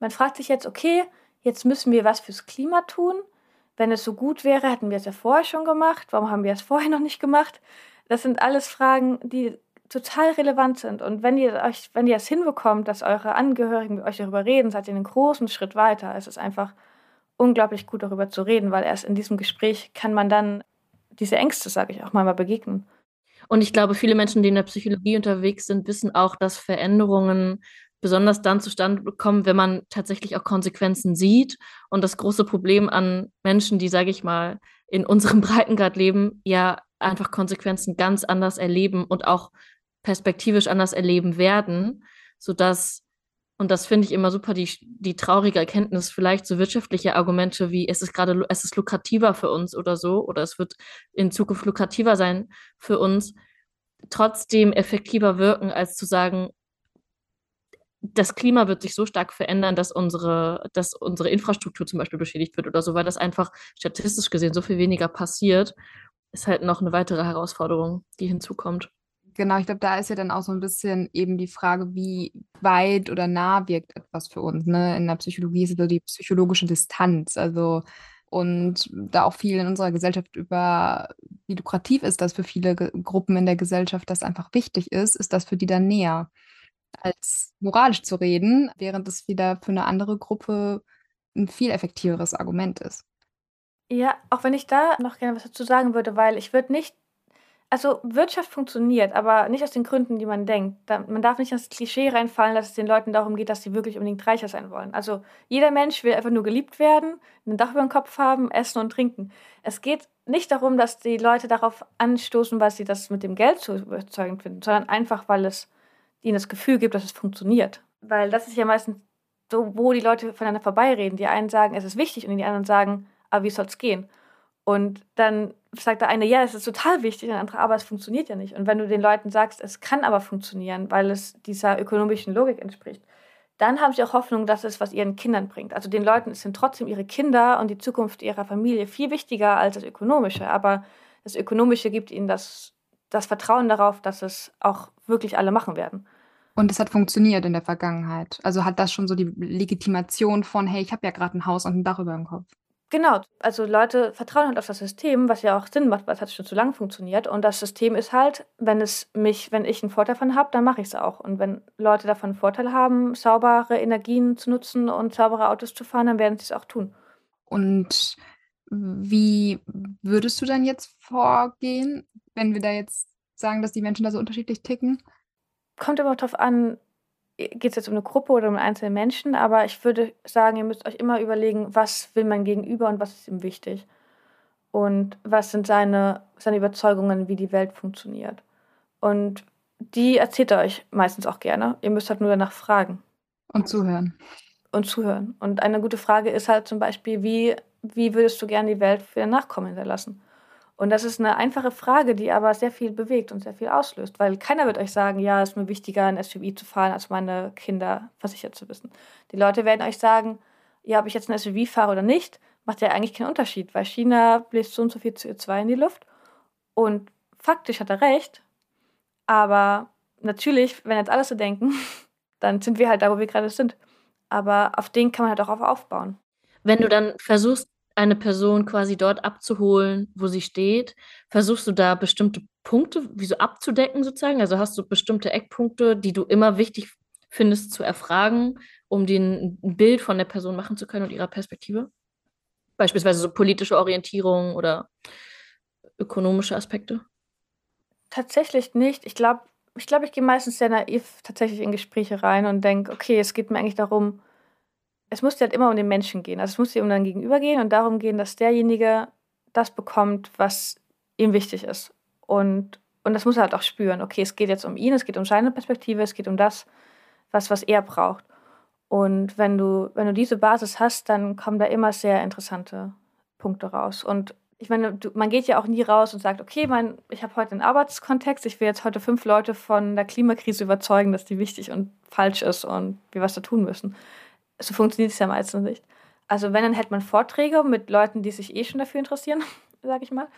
man fragt sich jetzt, okay, jetzt müssen wir was fürs Klima tun wenn es so gut wäre, hätten wir es ja vorher schon gemacht. Warum haben wir es vorher noch nicht gemacht? Das sind alles Fragen, die total relevant sind. Und wenn ihr euch, wenn ihr es hinbekommt, dass eure Angehörigen mit euch darüber reden, seid ihr einen großen Schritt weiter. Es ist einfach unglaublich gut, darüber zu reden, weil erst in diesem Gespräch kann man dann diese Ängste, sage ich auch mal, mal begegnen. Und ich glaube, viele Menschen, die in der Psychologie unterwegs sind, wissen auch, dass Veränderungen besonders dann zustande kommen, wenn man tatsächlich auch Konsequenzen sieht. Und das große Problem an Menschen, die, sage ich mal, in unserem [LAUGHS] Breitengrad leben, ja einfach Konsequenzen ganz anders erleben und auch perspektivisch anders erleben werden, sodass, und das finde ich immer super, die, die traurige Erkenntnis, vielleicht so wirtschaftliche Argumente wie es ist gerade, es ist lukrativer für uns oder so, oder es wird in Zukunft lukrativer sein für uns, trotzdem effektiver wirken, als zu sagen, das Klima wird sich so stark verändern, dass unsere, dass unsere Infrastruktur zum Beispiel beschädigt wird oder so, weil das einfach statistisch gesehen so viel weniger passiert, ist halt noch eine weitere Herausforderung, die hinzukommt. Genau, ich glaube, da ist ja dann auch so ein bisschen eben die Frage, wie weit oder nah wirkt etwas für uns. Ne? In der Psychologie ist es so die psychologische Distanz. Also und da auch viel in unserer Gesellschaft über, wie lukrativ ist das für viele Gruppen in der Gesellschaft, das einfach wichtig ist, ist das für die dann näher, als moralisch zu reden, während es wieder für eine andere Gruppe ein viel effektiveres Argument ist. Ja, auch wenn ich da noch gerne was dazu sagen würde, weil ich würde nicht also Wirtschaft funktioniert, aber nicht aus den Gründen, die man denkt. Da, man darf nicht ins Klischee reinfallen, dass es den Leuten darum geht, dass sie wirklich unbedingt reicher sein wollen. Also jeder Mensch will einfach nur geliebt werden, ein Dach über dem Kopf haben, essen und trinken. Es geht nicht darum, dass die Leute darauf anstoßen, weil sie das mit dem Geld zu überzeugend finden, sondern einfach, weil es ihnen das Gefühl gibt, dass es funktioniert. Weil das ist ja meistens so, wo die Leute voneinander vorbeireden. Die einen sagen, es ist wichtig und die anderen sagen, aber wie soll es gehen? Und dann sagt der eine, ja, es ist total wichtig, der andere, aber es funktioniert ja nicht. Und wenn du den Leuten sagst, es kann aber funktionieren, weil es dieser ökonomischen Logik entspricht, dann haben sie auch Hoffnung, dass es was ihren Kindern bringt. Also den Leuten sind trotzdem ihre Kinder und die Zukunft ihrer Familie viel wichtiger als das Ökonomische. Aber das Ökonomische gibt ihnen das, das Vertrauen darauf, dass es auch wirklich alle machen werden. Und es hat funktioniert in der Vergangenheit. Also hat das schon so die Legitimation von, hey, ich habe ja gerade ein Haus und ein Dach über dem Kopf. Genau, also Leute vertrauen halt auf das System, was ja auch Sinn macht, weil es hat schon zu lang funktioniert. Und das System ist halt, wenn es mich, wenn ich einen Vorteil davon habe, dann mache ich es auch. Und wenn Leute davon einen Vorteil haben, saubere Energien zu nutzen und saubere Autos zu fahren, dann werden sie es auch tun. Und wie würdest du dann jetzt vorgehen, wenn wir da jetzt sagen, dass die Menschen da so unterschiedlich ticken? Kommt immer darauf an, geht es jetzt um eine Gruppe oder um einzelne Menschen, aber ich würde sagen, ihr müsst euch immer überlegen, was will mein Gegenüber und was ist ihm wichtig. Und was sind seine, seine Überzeugungen, wie die Welt funktioniert. Und die erzählt er euch meistens auch gerne. Ihr müsst halt nur danach fragen. Und zuhören. Und zuhören. Und eine gute Frage ist halt zum Beispiel, wie, wie würdest du gerne die Welt für Nachkommen hinterlassen? Und das ist eine einfache Frage, die aber sehr viel bewegt und sehr viel auslöst, weil keiner wird euch sagen, ja, es ist mir wichtiger, ein SUV zu fahren, als meine Kinder versichert zu wissen. Die Leute werden euch sagen, ja, ob ich jetzt ein SUV fahre oder nicht, macht ja eigentlich keinen Unterschied, weil China bläst so und so viel CO2 in die Luft. Und faktisch hat er recht, aber natürlich, wenn jetzt alle so denken, [LAUGHS] dann sind wir halt da, wo wir gerade sind. Aber auf den kann man halt auch aufbauen. Wenn du dann versuchst, eine Person quasi dort abzuholen, wo sie steht? Versuchst du da bestimmte Punkte wie so abzudecken sozusagen? Also hast du bestimmte Eckpunkte, die du immer wichtig findest zu erfragen, um dir ein Bild von der Person machen zu können und ihrer Perspektive? Beispielsweise so politische Orientierung oder ökonomische Aspekte? Tatsächlich nicht. Ich glaube, ich, glaub, ich gehe meistens sehr naiv tatsächlich in Gespräche rein und denke, okay, es geht mir eigentlich darum, es muss halt immer um den Menschen gehen. Also es muss dir um dein Gegenüber gehen und darum gehen, dass derjenige das bekommt, was ihm wichtig ist. Und, und das muss er halt auch spüren. Okay, es geht jetzt um ihn, es geht um seine Perspektive, es geht um das, was, was er braucht. Und wenn du, wenn du diese Basis hast, dann kommen da immer sehr interessante Punkte raus. Und ich meine, du, man geht ja auch nie raus und sagt, okay, mein, ich habe heute einen Arbeitskontext, ich will jetzt heute fünf Leute von der Klimakrise überzeugen, dass die wichtig und falsch ist und wir was da tun müssen so funktioniert es ja meistens nicht. Also wenn, dann hätte man Vorträge mit Leuten, die sich eh schon dafür interessieren, [LAUGHS] sage ich mal.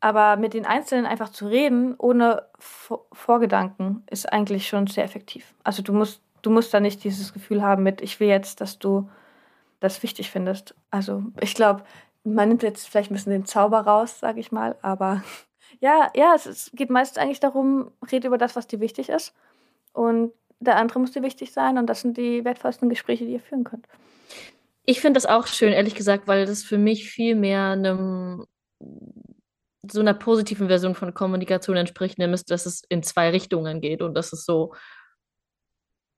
Aber mit den Einzelnen einfach zu reden, ohne Vorgedanken, ist eigentlich schon sehr effektiv. Also du musst, du musst da nicht dieses Gefühl haben mit, ich will jetzt, dass du das wichtig findest. Also ich glaube, man nimmt jetzt vielleicht ein bisschen den Zauber raus, sage ich mal. Aber [LAUGHS] ja, ja, es, es geht meistens eigentlich darum, rede über das, was dir wichtig ist. Und der andere muss dir wichtig sein und das sind die wertvollsten Gespräche, die ihr führen könnt. Ich finde das auch schön, ehrlich gesagt, weil das für mich viel mehr einem so einer positiven Version von Kommunikation entspricht, nämlich dass es in zwei Richtungen geht und dass es so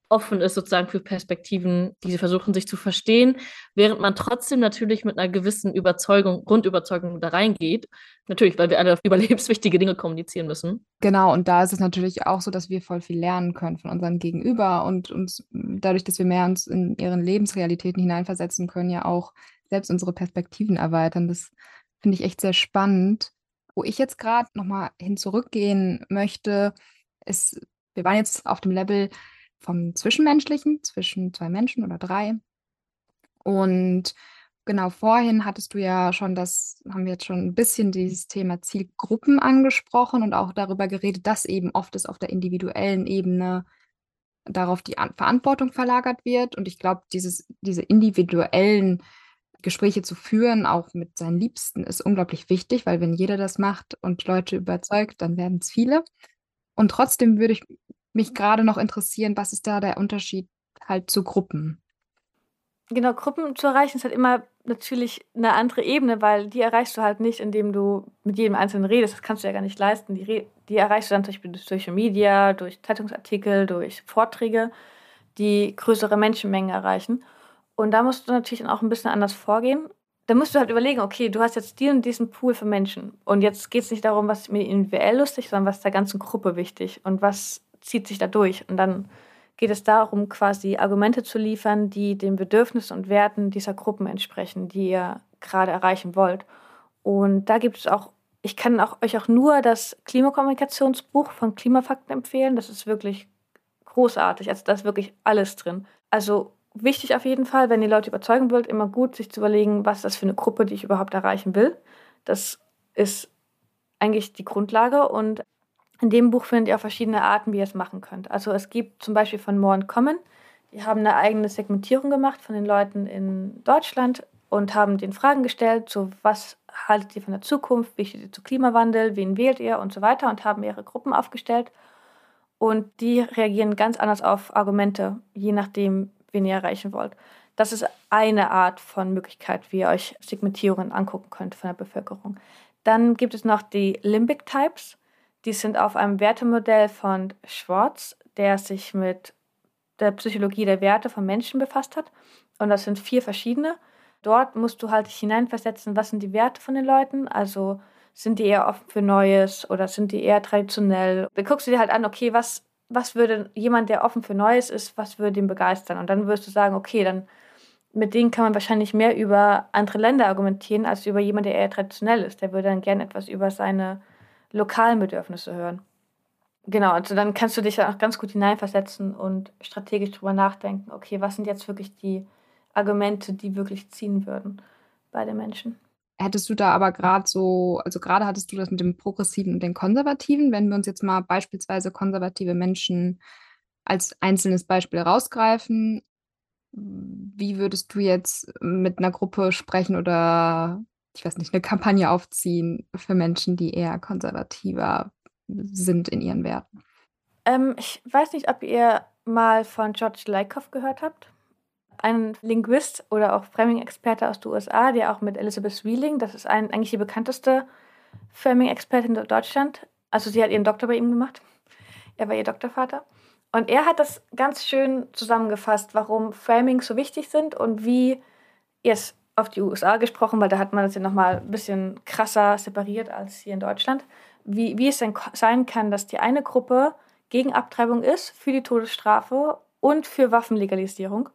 offen ist sozusagen für Perspektiven, die sie versuchen sich zu verstehen, während man trotzdem natürlich mit einer gewissen Überzeugung, Grundüberzeugung da reingeht. Natürlich, weil wir alle [LAUGHS] überlebenswichtige Dinge kommunizieren müssen. Genau, und da ist es natürlich auch so, dass wir voll viel lernen können von unserem Gegenüber und uns dadurch, dass wir mehr uns in ihren Lebensrealitäten hineinversetzen können, ja auch selbst unsere Perspektiven erweitern. Das finde ich echt sehr spannend. Wo ich jetzt gerade nochmal hin zurückgehen möchte, ist, wir waren jetzt auf dem Level vom Zwischenmenschlichen, zwischen zwei Menschen oder drei. Und genau vorhin hattest du ja schon das, haben wir jetzt schon ein bisschen dieses Thema Zielgruppen angesprochen und auch darüber geredet, dass eben oft es auf der individuellen Ebene darauf die Verantwortung verlagert wird. Und ich glaube, diese individuellen Gespräche zu führen, auch mit seinen Liebsten, ist unglaublich wichtig, weil wenn jeder das macht und Leute überzeugt, dann werden es viele. Und trotzdem würde ich mich gerade noch interessieren, was ist da der Unterschied halt zu Gruppen? Genau, Gruppen zu erreichen ist halt immer natürlich eine andere Ebene, weil die erreichst du halt nicht, indem du mit jedem Einzelnen redest. Das kannst du ja gar nicht leisten. Die, die erreichst du dann durch Social Media, durch Zeitungsartikel, durch Vorträge, die größere Menschenmengen erreichen. Und da musst du natürlich auch ein bisschen anders vorgehen. Da musst du halt überlegen, okay, du hast jetzt die diesen Pool von Menschen. Und jetzt geht es nicht darum, was mir individuell lustig, sondern was der ganzen Gruppe wichtig und was zieht sich da durch. Und dann geht es darum, quasi Argumente zu liefern, die den Bedürfnissen und Werten dieser Gruppen entsprechen, die ihr gerade erreichen wollt. Und da gibt es auch, ich kann auch, euch auch nur das Klimakommunikationsbuch von Klimafakten empfehlen. Das ist wirklich großartig. Also da ist wirklich alles drin. Also wichtig auf jeden Fall, wenn ihr Leute überzeugen wollt, immer gut, sich zu überlegen, was das für eine Gruppe, die ich überhaupt erreichen will. Das ist eigentlich die Grundlage und in dem Buch findet ihr auch verschiedene Arten, wie ihr es machen könnt. Also es gibt zum Beispiel von More Common, die haben eine eigene Segmentierung gemacht von den Leuten in Deutschland und haben den Fragen gestellt, so was haltet ihr von der Zukunft, wie steht ihr zu Klimawandel, wen wählt ihr und so weiter und haben ihre Gruppen aufgestellt. Und die reagieren ganz anders auf Argumente, je nachdem, wen ihr erreichen wollt. Das ist eine Art von Möglichkeit, wie ihr euch Segmentierungen angucken könnt von der Bevölkerung. Dann gibt es noch die Limbic Types. Die sind auf einem Wertemodell von Schwartz, der sich mit der Psychologie der Werte von Menschen befasst hat. Und das sind vier verschiedene. Dort musst du halt dich hineinversetzen, was sind die Werte von den Leuten. Also sind die eher offen für Neues oder sind die eher traditionell. Dann guckst du dir halt an, okay, was was würde jemand, der offen für Neues ist, was würde ihn begeistern? Und dann wirst du sagen, okay, dann mit denen kann man wahrscheinlich mehr über andere Länder argumentieren, als über jemanden, der eher traditionell ist. Der würde dann gerne etwas über seine lokalen Bedürfnisse hören. Genau, also dann kannst du dich dann auch ganz gut hineinversetzen und strategisch drüber nachdenken, okay, was sind jetzt wirklich die Argumente, die wirklich ziehen würden bei den Menschen. Hättest du da aber gerade so, also gerade hattest du das mit dem Progressiven und den Konservativen, wenn wir uns jetzt mal beispielsweise konservative Menschen als einzelnes Beispiel rausgreifen, wie würdest du jetzt mit einer Gruppe sprechen oder, ich weiß nicht, eine Kampagne aufziehen für Menschen, die eher konservativer sind in ihren Werten? Ähm, ich weiß nicht, ob ihr mal von George Lakoff gehört habt ein Linguist oder auch Framing-Experte aus den USA, der auch mit Elizabeth Wheeling, das ist ein, eigentlich die bekannteste Framing-Expertin in Deutschland. Also sie hat ihren Doktor bei ihm gemacht. Er war ihr Doktorvater. Und er hat das ganz schön zusammengefasst, warum Framing so wichtig sind und wie jetzt auf die USA gesprochen, weil da hat man das ja nochmal ein bisschen krasser separiert als hier in Deutschland, wie, wie es denn sein kann, dass die eine Gruppe gegen Abtreibung ist, für die Todesstrafe und für Waffenlegalisierung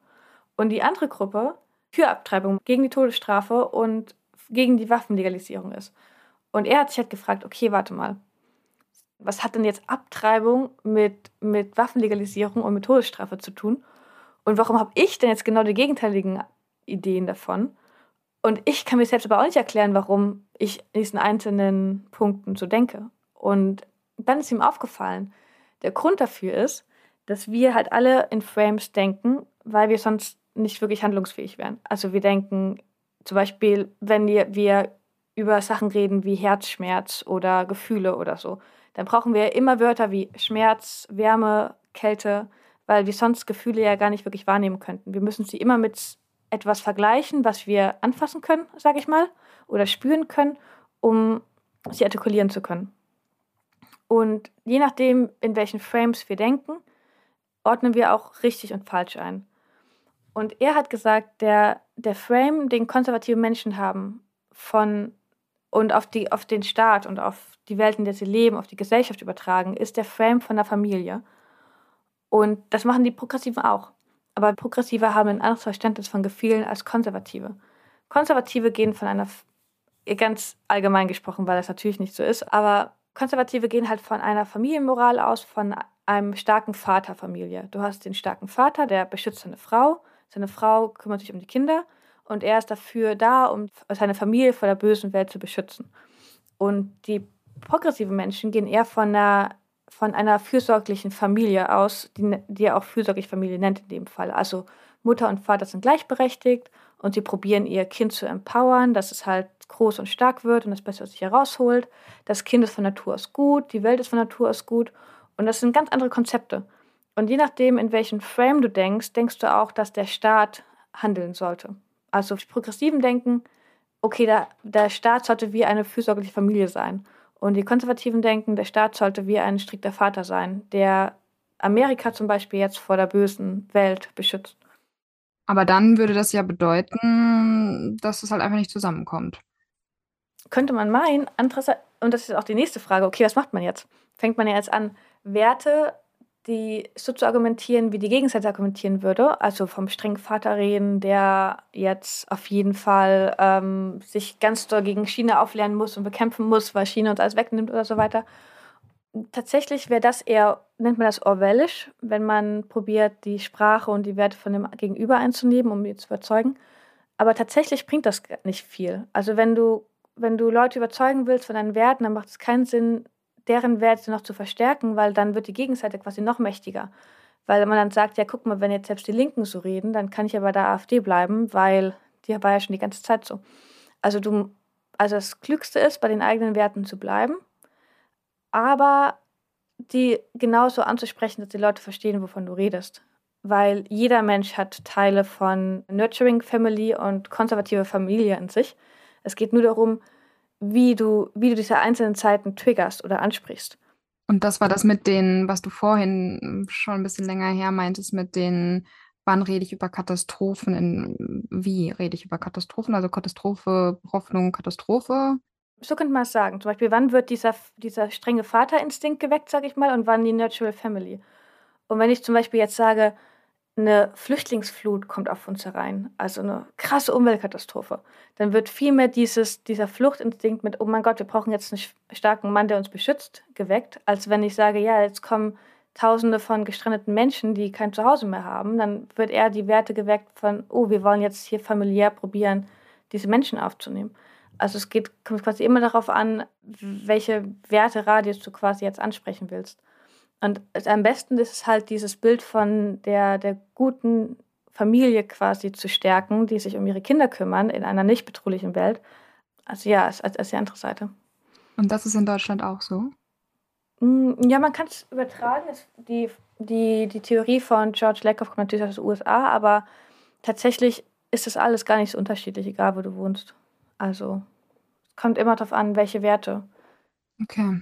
und die andere Gruppe für Abtreibung, gegen die Todesstrafe und gegen die Waffenlegalisierung ist. Und er hat sich halt gefragt, okay, warte mal, was hat denn jetzt Abtreibung mit, mit Waffenlegalisierung und mit Todesstrafe zu tun? Und warum habe ich denn jetzt genau die gegenteiligen Ideen davon? Und ich kann mir selbst aber auch nicht erklären, warum ich in diesen einzelnen Punkten so denke. Und dann ist ihm aufgefallen, der Grund dafür ist, dass wir halt alle in Frames denken, weil wir sonst nicht wirklich handlungsfähig wären. Also wir denken zum Beispiel, wenn wir, wir über Sachen reden wie Herzschmerz oder Gefühle oder so, dann brauchen wir immer Wörter wie Schmerz, Wärme, Kälte, weil wir sonst Gefühle ja gar nicht wirklich wahrnehmen könnten. Wir müssen sie immer mit etwas vergleichen, was wir anfassen können, sage ich mal, oder spüren können, um sie artikulieren zu können. Und je nachdem, in welchen Frames wir denken, ordnen wir auch richtig und falsch ein. Und er hat gesagt, der, der Frame, den konservative Menschen haben, von und auf, die, auf den Staat und auf die Welt, in der sie leben, auf die Gesellschaft übertragen, ist der Frame von der Familie. Und das machen die Progressiven auch. Aber Progressive haben ein anderes Verständnis von Gefühlen als Konservative. Konservative gehen von einer ganz allgemein gesprochen, weil das natürlich nicht so ist. Aber Konservative gehen halt von einer Familienmoral aus, von einem starken Vaterfamilie. Du hast den starken Vater, der beschützt seine Frau. Seine Frau kümmert sich um die Kinder und er ist dafür da, um seine Familie vor der bösen Welt zu beschützen. Und die progressiven Menschen gehen eher von einer, von einer fürsorglichen Familie aus, die, die er auch fürsorgliche Familie nennt in dem Fall. Also Mutter und Vater sind gleichberechtigt und sie probieren ihr Kind zu empowern, dass es halt groß und stark wird und das Beste aus sich herausholt. Das Kind ist von Natur aus gut, die Welt ist von Natur aus gut und das sind ganz andere Konzepte. Und je nachdem, in welchen Frame du denkst, denkst du auch, dass der Staat handeln sollte. Also die Progressiven denken, okay, der, der Staat sollte wie eine fürsorgliche Familie sein. Und die Konservativen denken, der Staat sollte wie ein strikter Vater sein, der Amerika zum Beispiel jetzt vor der bösen Welt beschützt. Aber dann würde das ja bedeuten, dass es halt einfach nicht zusammenkommt. Könnte man meinen, andererseits, und das ist auch die nächste Frage, okay, was macht man jetzt? Fängt man ja jetzt an, Werte, die so zu argumentieren, wie die Gegenseite argumentieren würde, also vom strengen Vater reden, der jetzt auf jeden Fall ähm, sich ganz doll gegen China auflernen muss und bekämpfen muss, weil China uns alles wegnimmt oder so weiter tatsächlich wäre das eher, nennt man das Orwellisch, wenn man probiert, die Sprache und die Werte von dem Gegenüber einzunehmen, um ihn zu überzeugen. Aber tatsächlich bringt das nicht viel. Also wenn du, wenn du Leute überzeugen willst von deinen Werten, dann macht es keinen Sinn, deren Werte noch zu verstärken, weil dann wird die Gegenseite quasi noch mächtiger. Weil man dann sagt, ja, guck mal, wenn jetzt selbst die Linken so reden, dann kann ich ja bei der AfD bleiben, weil die war ja schon die ganze Zeit so. Also du, also das Klügste ist, bei den eigenen Werten zu bleiben aber die genauso anzusprechen, dass die Leute verstehen, wovon du redest. Weil jeder Mensch hat Teile von Nurturing Family und konservative Familie in sich. Es geht nur darum, wie du, wie du diese einzelnen Zeiten triggerst oder ansprichst. Und das war das mit den, was du vorhin schon ein bisschen länger her meintest, mit den, wann rede ich über Katastrophen, in, wie rede ich über Katastrophen, also Katastrophe, Hoffnung, Katastrophe, so könnte man es sagen. Zum Beispiel, wann wird dieser, dieser strenge Vaterinstinkt geweckt, sage ich mal, und wann die Natural Family. Und wenn ich zum Beispiel jetzt sage, eine Flüchtlingsflut kommt auf uns herein, also eine krasse Umweltkatastrophe, dann wird vielmehr dieses, dieser Fluchtinstinkt mit, oh mein Gott, wir brauchen jetzt einen starken Mann, der uns beschützt, geweckt, als wenn ich sage, ja, jetzt kommen Tausende von gestrandeten Menschen, die kein Zuhause mehr haben, dann wird eher die Werte geweckt von, oh, wir wollen jetzt hier familiär probieren, diese Menschen aufzunehmen. Also es geht, kommt quasi immer darauf an, welche Werteradius du quasi jetzt ansprechen willst. Und am besten ist es halt dieses Bild von der, der guten Familie quasi zu stärken, die sich um ihre Kinder kümmern in einer nicht bedrohlichen Welt. Also ja, als, als die andere Seite. Und das ist in Deutschland auch so? Mm, ja, man kann es übertragen. Die, die, die Theorie von George Lakoff kommt natürlich aus den USA, aber tatsächlich ist das alles gar nicht so unterschiedlich, egal wo du wohnst. Also kommt immer darauf an, welche Werte. Okay.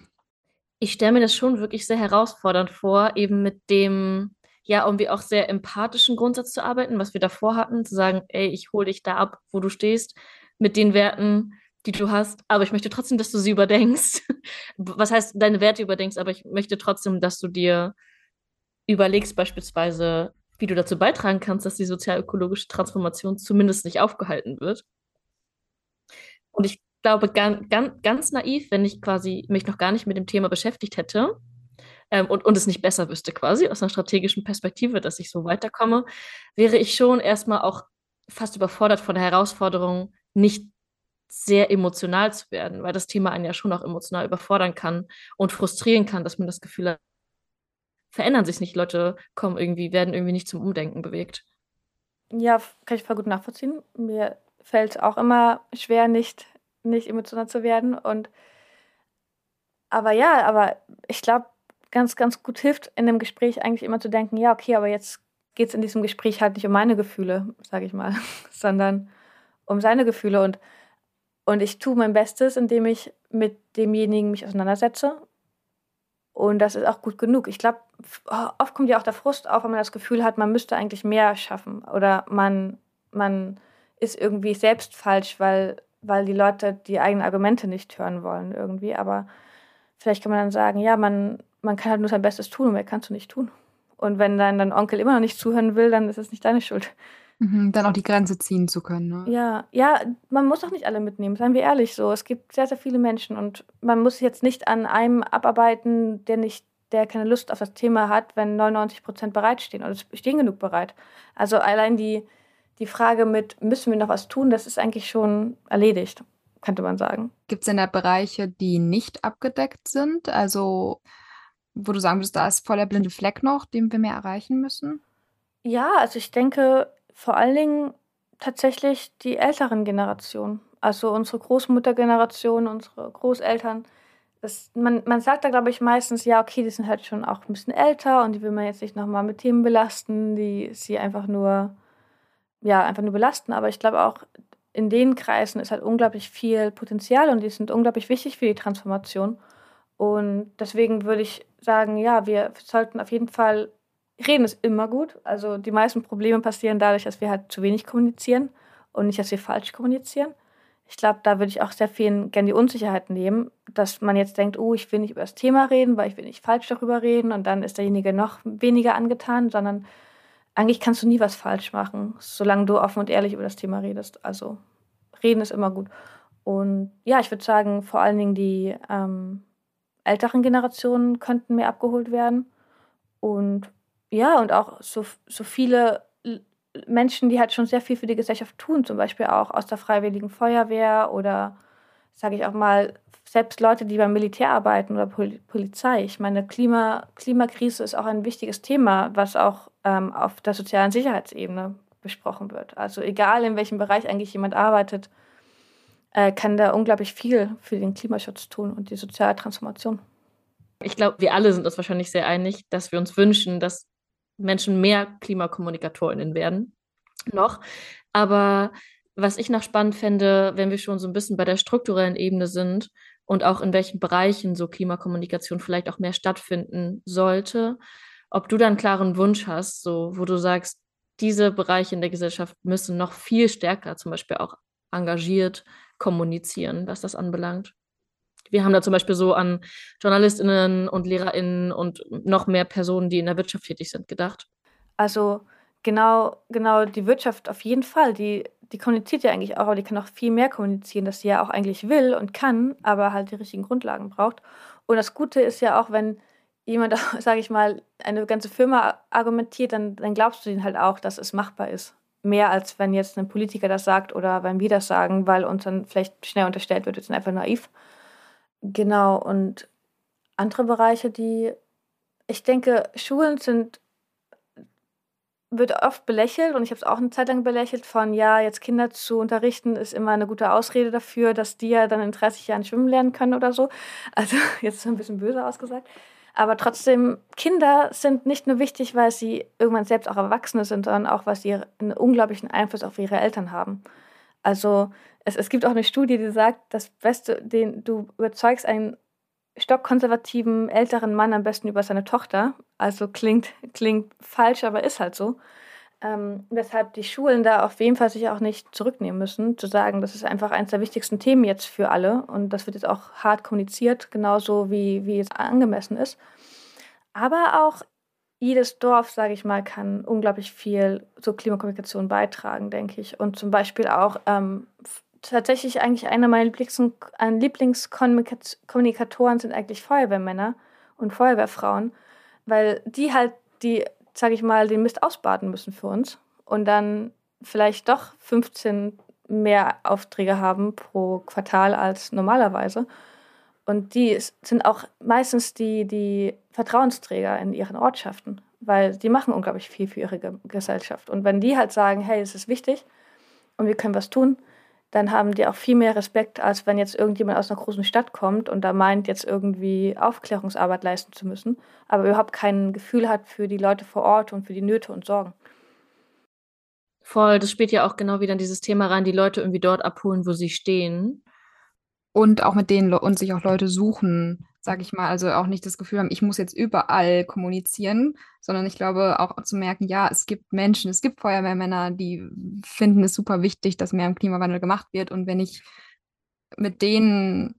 Ich stelle mir das schon wirklich sehr herausfordernd vor, eben mit dem, ja, irgendwie auch sehr empathischen Grundsatz zu arbeiten, was wir davor hatten, zu sagen, ey, ich hole dich da ab, wo du stehst, mit den Werten, die du hast, aber ich möchte trotzdem, dass du sie überdenkst. [LAUGHS] Was heißt, deine Werte überdenkst, aber ich möchte trotzdem, dass du dir überlegst, beispielsweise, wie du dazu beitragen kannst, dass die sozialökologische Transformation zumindest nicht aufgehalten wird. Und ich glaube, ganz, ganz, ganz naiv, wenn ich quasi mich noch gar nicht mit dem Thema beschäftigt hätte ähm, und, und es nicht besser wüsste, quasi aus einer strategischen Perspektive, dass ich so weiterkomme, wäre ich schon erstmal auch fast überfordert von der Herausforderung, nicht sehr emotional zu werden, weil das Thema einen ja schon auch emotional überfordern kann und frustrieren kann, dass man das Gefühl hat, verändern sich nicht, Leute kommen irgendwie, werden irgendwie nicht zum Umdenken bewegt. Ja, kann ich voll gut nachvollziehen. Mir fällt auch immer schwer, nicht, nicht emotional zu werden. Und aber ja, aber ich glaube, ganz, ganz gut hilft in dem Gespräch eigentlich immer zu denken, ja, okay, aber jetzt geht es in diesem Gespräch halt nicht um meine Gefühle, sage ich mal, [LAUGHS] sondern um seine Gefühle. Und, und ich tue mein Bestes, indem ich mit demjenigen mich auseinandersetze. Und das ist auch gut genug. Ich glaube, oft kommt ja auch der Frust auf, wenn man das Gefühl hat, man müsste eigentlich mehr schaffen. Oder man, man ist irgendwie selbst falsch, weil, weil die Leute die eigenen Argumente nicht hören wollen irgendwie. Aber vielleicht kann man dann sagen, ja, man, man kann halt nur sein Bestes tun und mehr kannst du nicht tun. Und wenn dann dein Onkel immer noch nicht zuhören will, dann ist es nicht deine Schuld. Mhm, dann auch die Grenze ziehen zu können. Ne? Ja, ja, man muss auch nicht alle mitnehmen, seien wir ehrlich so. Es gibt sehr, sehr viele Menschen und man muss jetzt nicht an einem abarbeiten, der nicht, der keine Lust auf das Thema hat, wenn 99 Prozent bereitstehen oder es stehen genug bereit. Also allein die, die Frage mit, müssen wir noch was tun, das ist eigentlich schon erledigt, könnte man sagen. Gibt es denn da Bereiche, die nicht abgedeckt sind? Also, wo du sagen würdest, da ist voll der blinde Fleck noch, den wir mehr erreichen müssen? Ja, also ich denke, vor allen Dingen tatsächlich die älteren Generationen, also unsere Großmuttergeneration, unsere Großeltern. Das, man, man sagt da, glaube ich, meistens, ja, okay, die sind halt schon auch ein bisschen älter und die will man jetzt nicht nochmal mit Themen belasten, die sie einfach nur, ja, einfach nur belasten. Aber ich glaube auch, in den Kreisen ist halt unglaublich viel Potenzial und die sind unglaublich wichtig für die Transformation. Und deswegen würde ich sagen, ja, wir sollten auf jeden Fall Reden ist immer gut. Also die meisten Probleme passieren dadurch, dass wir halt zu wenig kommunizieren und nicht, dass wir falsch kommunizieren. Ich glaube, da würde ich auch sehr vielen gerne die Unsicherheit nehmen, dass man jetzt denkt, oh, ich will nicht über das Thema reden, weil ich will nicht falsch darüber reden und dann ist derjenige noch weniger angetan, sondern eigentlich kannst du nie was falsch machen, solange du offen und ehrlich über das Thema redest. Also reden ist immer gut. Und ja, ich würde sagen, vor allen Dingen die ähm, älteren Generationen könnten mehr abgeholt werden. Und ja, und auch so, so viele Menschen, die halt schon sehr viel für die Gesellschaft tun, zum Beispiel auch aus der Freiwilligen Feuerwehr oder, sage ich auch mal, selbst Leute, die beim Militär arbeiten oder Pol Polizei. Ich meine, Klima, Klimakrise ist auch ein wichtiges Thema, was auch ähm, auf der sozialen Sicherheitsebene besprochen wird. Also egal, in welchem Bereich eigentlich jemand arbeitet, äh, kann da unglaublich viel für den Klimaschutz tun und die soziale Transformation. Ich glaube, wir alle sind uns wahrscheinlich sehr einig, dass wir uns wünschen, dass Menschen mehr KlimakommunikatorInnen werden. Noch. Aber was ich noch spannend fände, wenn wir schon so ein bisschen bei der strukturellen Ebene sind und auch in welchen Bereichen so Klimakommunikation vielleicht auch mehr stattfinden sollte, ob du da einen klaren Wunsch hast, so wo du sagst, diese Bereiche in der Gesellschaft müssen noch viel stärker zum Beispiel auch engagiert kommunizieren, was das anbelangt. Wir haben da zum Beispiel so an JournalistInnen und LehrerInnen und noch mehr Personen, die in der Wirtschaft tätig sind, gedacht. Also genau, genau die Wirtschaft auf jeden Fall. Die, die kommuniziert ja eigentlich auch, aber die kann auch viel mehr kommunizieren, dass sie ja auch eigentlich will und kann, aber halt die richtigen Grundlagen braucht. Und das Gute ist ja auch, wenn jemand, [LAUGHS] sage ich mal, eine ganze Firma argumentiert, dann, dann glaubst du ihnen halt auch, dass es machbar ist. Mehr als wenn jetzt ein Politiker das sagt oder wenn wir das sagen, weil uns dann vielleicht schnell unterstellt wird, wir sind einfach naiv. Genau, und andere Bereiche, die ich denke, Schulen sind wird oft belächelt und ich habe es auch eine Zeit lang belächelt von, ja, jetzt Kinder zu unterrichten ist immer eine gute Ausrede dafür, dass die ja dann in 30 Jahren schwimmen lernen können oder so. [LAUGHS] Also jetzt ein bisschen böse ausgesagt. Aber trotzdem, Kinder sind nicht nur wichtig, weil sie irgendwann selbst auch Erwachsene sind, sondern auch, weil sie einen unglaublichen Einfluss auf ihre Eltern haben. Also es, es gibt auch eine Studie, die sagt, das Beste, den du überzeugst einen stockkonservativen älteren Mann am besten über seine Tochter. Also klingt, klingt falsch, aber ist halt so. Ähm, weshalb die Schulen da auf jeden Fall sich auch nicht zurücknehmen müssen, zu sagen, das ist einfach eines der wichtigsten Themen jetzt für alle und das wird jetzt auch hart kommuniziert, genauso wie, wie es angemessen ist. Aber auch jedes Dorf, sage ich mal, kann unglaublich viel zur Klimakommunikation beitragen, denke ich. Und zum Beispiel auch ähm, tatsächlich eigentlich einer meiner Lieblings Lieblingskommunikatoren sind eigentlich Feuerwehrmänner und Feuerwehrfrauen, weil die halt die, sage ich mal, den Mist ausbaden müssen für uns und dann vielleicht doch 15 mehr Aufträge haben pro Quartal als normalerweise. Und die sind auch meistens die, die Vertrauensträger in ihren Ortschaften, weil die machen unglaublich viel für ihre Gesellschaft. Und wenn die halt sagen, hey, es ist wichtig und wir können was tun, dann haben die auch viel mehr Respekt, als wenn jetzt irgendjemand aus einer großen Stadt kommt und da meint, jetzt irgendwie Aufklärungsarbeit leisten zu müssen, aber überhaupt kein Gefühl hat für die Leute vor Ort und für die Nöte und Sorgen. Voll, das spielt ja auch genau wieder in dieses Thema rein, die Leute irgendwie dort abholen, wo sie stehen. Und auch mit denen und sich auch Leute suchen, sag ich mal. Also auch nicht das Gefühl haben, ich muss jetzt überall kommunizieren, sondern ich glaube auch zu merken, ja, es gibt Menschen, es gibt Feuerwehrmänner, die finden es super wichtig, dass mehr im Klimawandel gemacht wird. Und wenn ich mit denen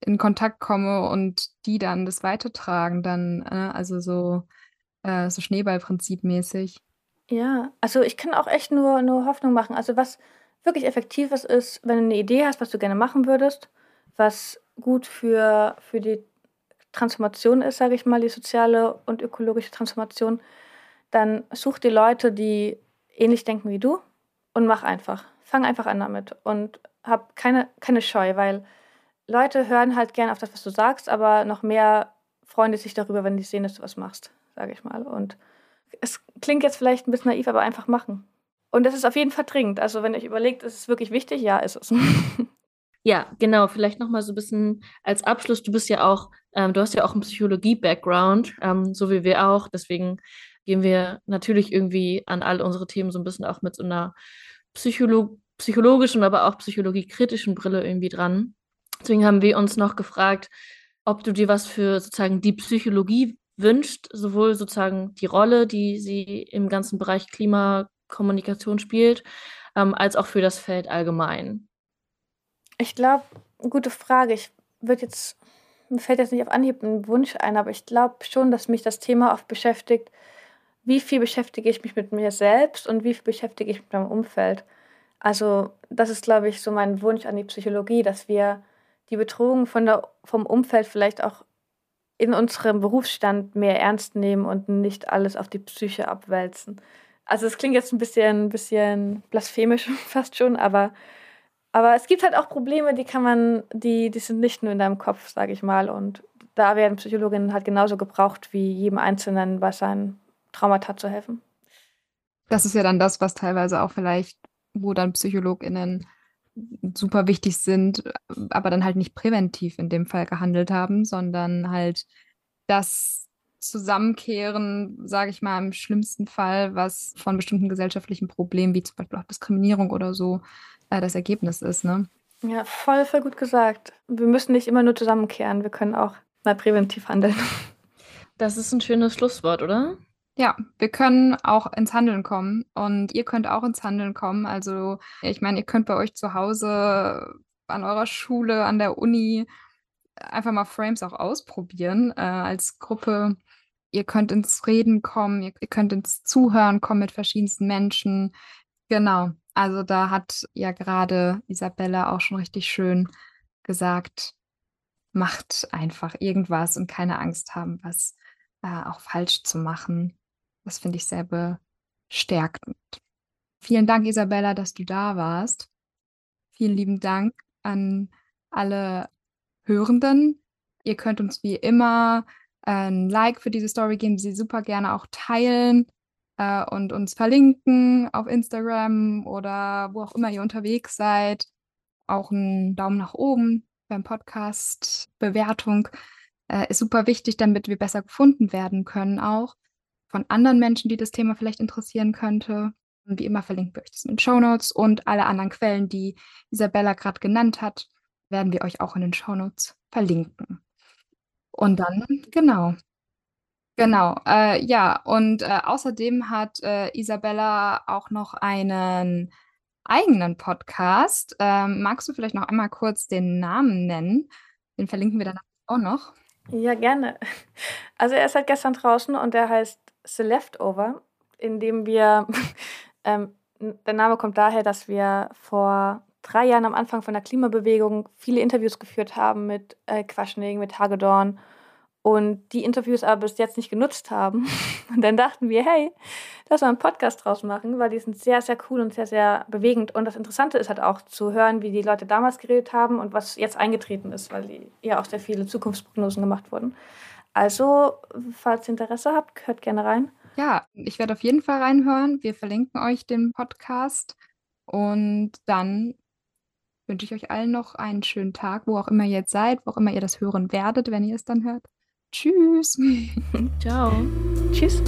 in Kontakt komme und die dann das weitertragen, dann, äh, also so, äh, so Schneeballprinzip mäßig. Ja, also ich kann auch echt nur, nur Hoffnung machen. Also was wirklich effektives ist, wenn du eine Idee hast, was du gerne machen würdest, was gut für, für die Transformation ist, sage ich mal, die soziale und ökologische Transformation, dann such dir Leute, die ähnlich denken wie du und mach einfach. Fang einfach an damit und hab keine, keine Scheu, weil Leute hören halt gern auf das, was du sagst, aber noch mehr freuen die sich darüber, wenn die sehen, dass du was machst, sage ich mal. Und es klingt jetzt vielleicht ein bisschen naiv, aber einfach machen. Und das ist auf jeden Fall dringend. Also wenn ihr euch überlegt, ist es wirklich wichtig? Ja, ist es. [LAUGHS] Ja, genau. Vielleicht noch mal so ein bisschen als Abschluss. Du bist ja auch, ähm, du hast ja auch einen Psychologie-Background, ähm, so wie wir auch. Deswegen gehen wir natürlich irgendwie an all unsere Themen so ein bisschen auch mit so einer Psycholo psychologischen, aber auch psychologiekritischen Brille irgendwie dran. Deswegen haben wir uns noch gefragt, ob du dir was für sozusagen die Psychologie wünscht, sowohl sozusagen die Rolle, die sie im ganzen Bereich Klimakommunikation spielt, ähm, als auch für das Feld allgemein. Ich glaube, gute Frage. Ich würde jetzt, mir fällt jetzt nicht auf Anhieb ein Wunsch ein, aber ich glaube schon, dass mich das Thema oft beschäftigt, wie viel beschäftige ich mich mit mir selbst und wie viel beschäftige ich mich mit meinem Umfeld. Also das ist, glaube ich, so mein Wunsch an die Psychologie, dass wir die Bedrohung von der, vom Umfeld vielleicht auch in unserem Berufsstand mehr ernst nehmen und nicht alles auf die Psyche abwälzen. Also es klingt jetzt ein bisschen, ein bisschen blasphemisch [LAUGHS] fast schon, aber, aber es gibt halt auch Probleme, die kann man, die, die sind nicht nur in deinem Kopf, sage ich mal. Und da werden Psychologinnen halt genauso gebraucht, wie jedem Einzelnen bei seinen Traumata zu helfen. Das ist ja dann das, was teilweise auch vielleicht, wo dann PsychologInnen super wichtig sind, aber dann halt nicht präventiv in dem Fall gehandelt haben, sondern halt das Zusammenkehren, sage ich mal, im schlimmsten Fall, was von bestimmten gesellschaftlichen Problemen, wie zum Beispiel auch Diskriminierung oder so, äh, das Ergebnis ist. Ne? Ja, voll, voll gut gesagt. Wir müssen nicht immer nur zusammenkehren, wir können auch mal präventiv handeln. Das ist ein schönes Schlusswort, oder? Ja, wir können auch ins Handeln kommen und ihr könnt auch ins Handeln kommen. Also ich meine, ihr könnt bei euch zu Hause, an eurer Schule, an der Uni einfach mal Frames auch ausprobieren äh, als Gruppe. Ihr könnt ins Reden kommen, ihr, ihr könnt ins Zuhören kommen mit verschiedensten Menschen. Genau, also da hat ja gerade Isabella auch schon richtig schön gesagt, macht einfach irgendwas und keine Angst haben, was äh, auch falsch zu machen. Das finde ich sehr bestärkend. Vielen Dank, Isabella, dass du da warst. Vielen lieben Dank an alle Hörenden. Ihr könnt uns wie immer ein Like für diese Story geben, sie super gerne auch teilen äh, und uns verlinken auf Instagram oder wo auch immer ihr unterwegs seid. Auch einen Daumen nach oben beim Podcast. Bewertung äh, ist super wichtig, damit wir besser gefunden werden können auch von anderen Menschen, die das Thema vielleicht interessieren könnte. Und wie immer verlinken wir euch das in den Show Notes und alle anderen Quellen, die Isabella gerade genannt hat, werden wir euch auch in den Show Notes verlinken. Und dann, genau. Genau, äh, ja, und äh, außerdem hat äh, Isabella auch noch einen eigenen Podcast. Ähm, magst du vielleicht noch einmal kurz den Namen nennen? Den verlinken wir dann auch noch. Ja, gerne. Also er ist seit gestern draußen und der heißt The Leftover, in dem wir, [LAUGHS] ähm, der Name kommt daher, dass wir vor drei Jahren am Anfang von der Klimabewegung viele Interviews geführt haben mit äh, Quaschning, mit Hagedorn und die Interviews aber bis jetzt nicht genutzt haben. [LAUGHS] Und dann dachten wir, hey, lass mal einen Podcast draus machen, weil die sind sehr, sehr cool und sehr, sehr bewegend. Und das Interessante ist halt auch zu hören, wie die Leute damals geredet haben und was jetzt eingetreten ist, weil ja auch sehr viele Zukunftsprognosen gemacht wurden. Also, falls ihr Interesse habt, hört gerne rein. Ja, ich werde auf jeden Fall reinhören. Wir verlinken euch den Podcast. Und dann wünsche ich euch allen noch einen schönen Tag, wo auch immer ihr jetzt seid, wo auch immer ihr das hören werdet, wenn ihr es dann hört. Tschüss. [LAUGHS] Ciao. Tschüss.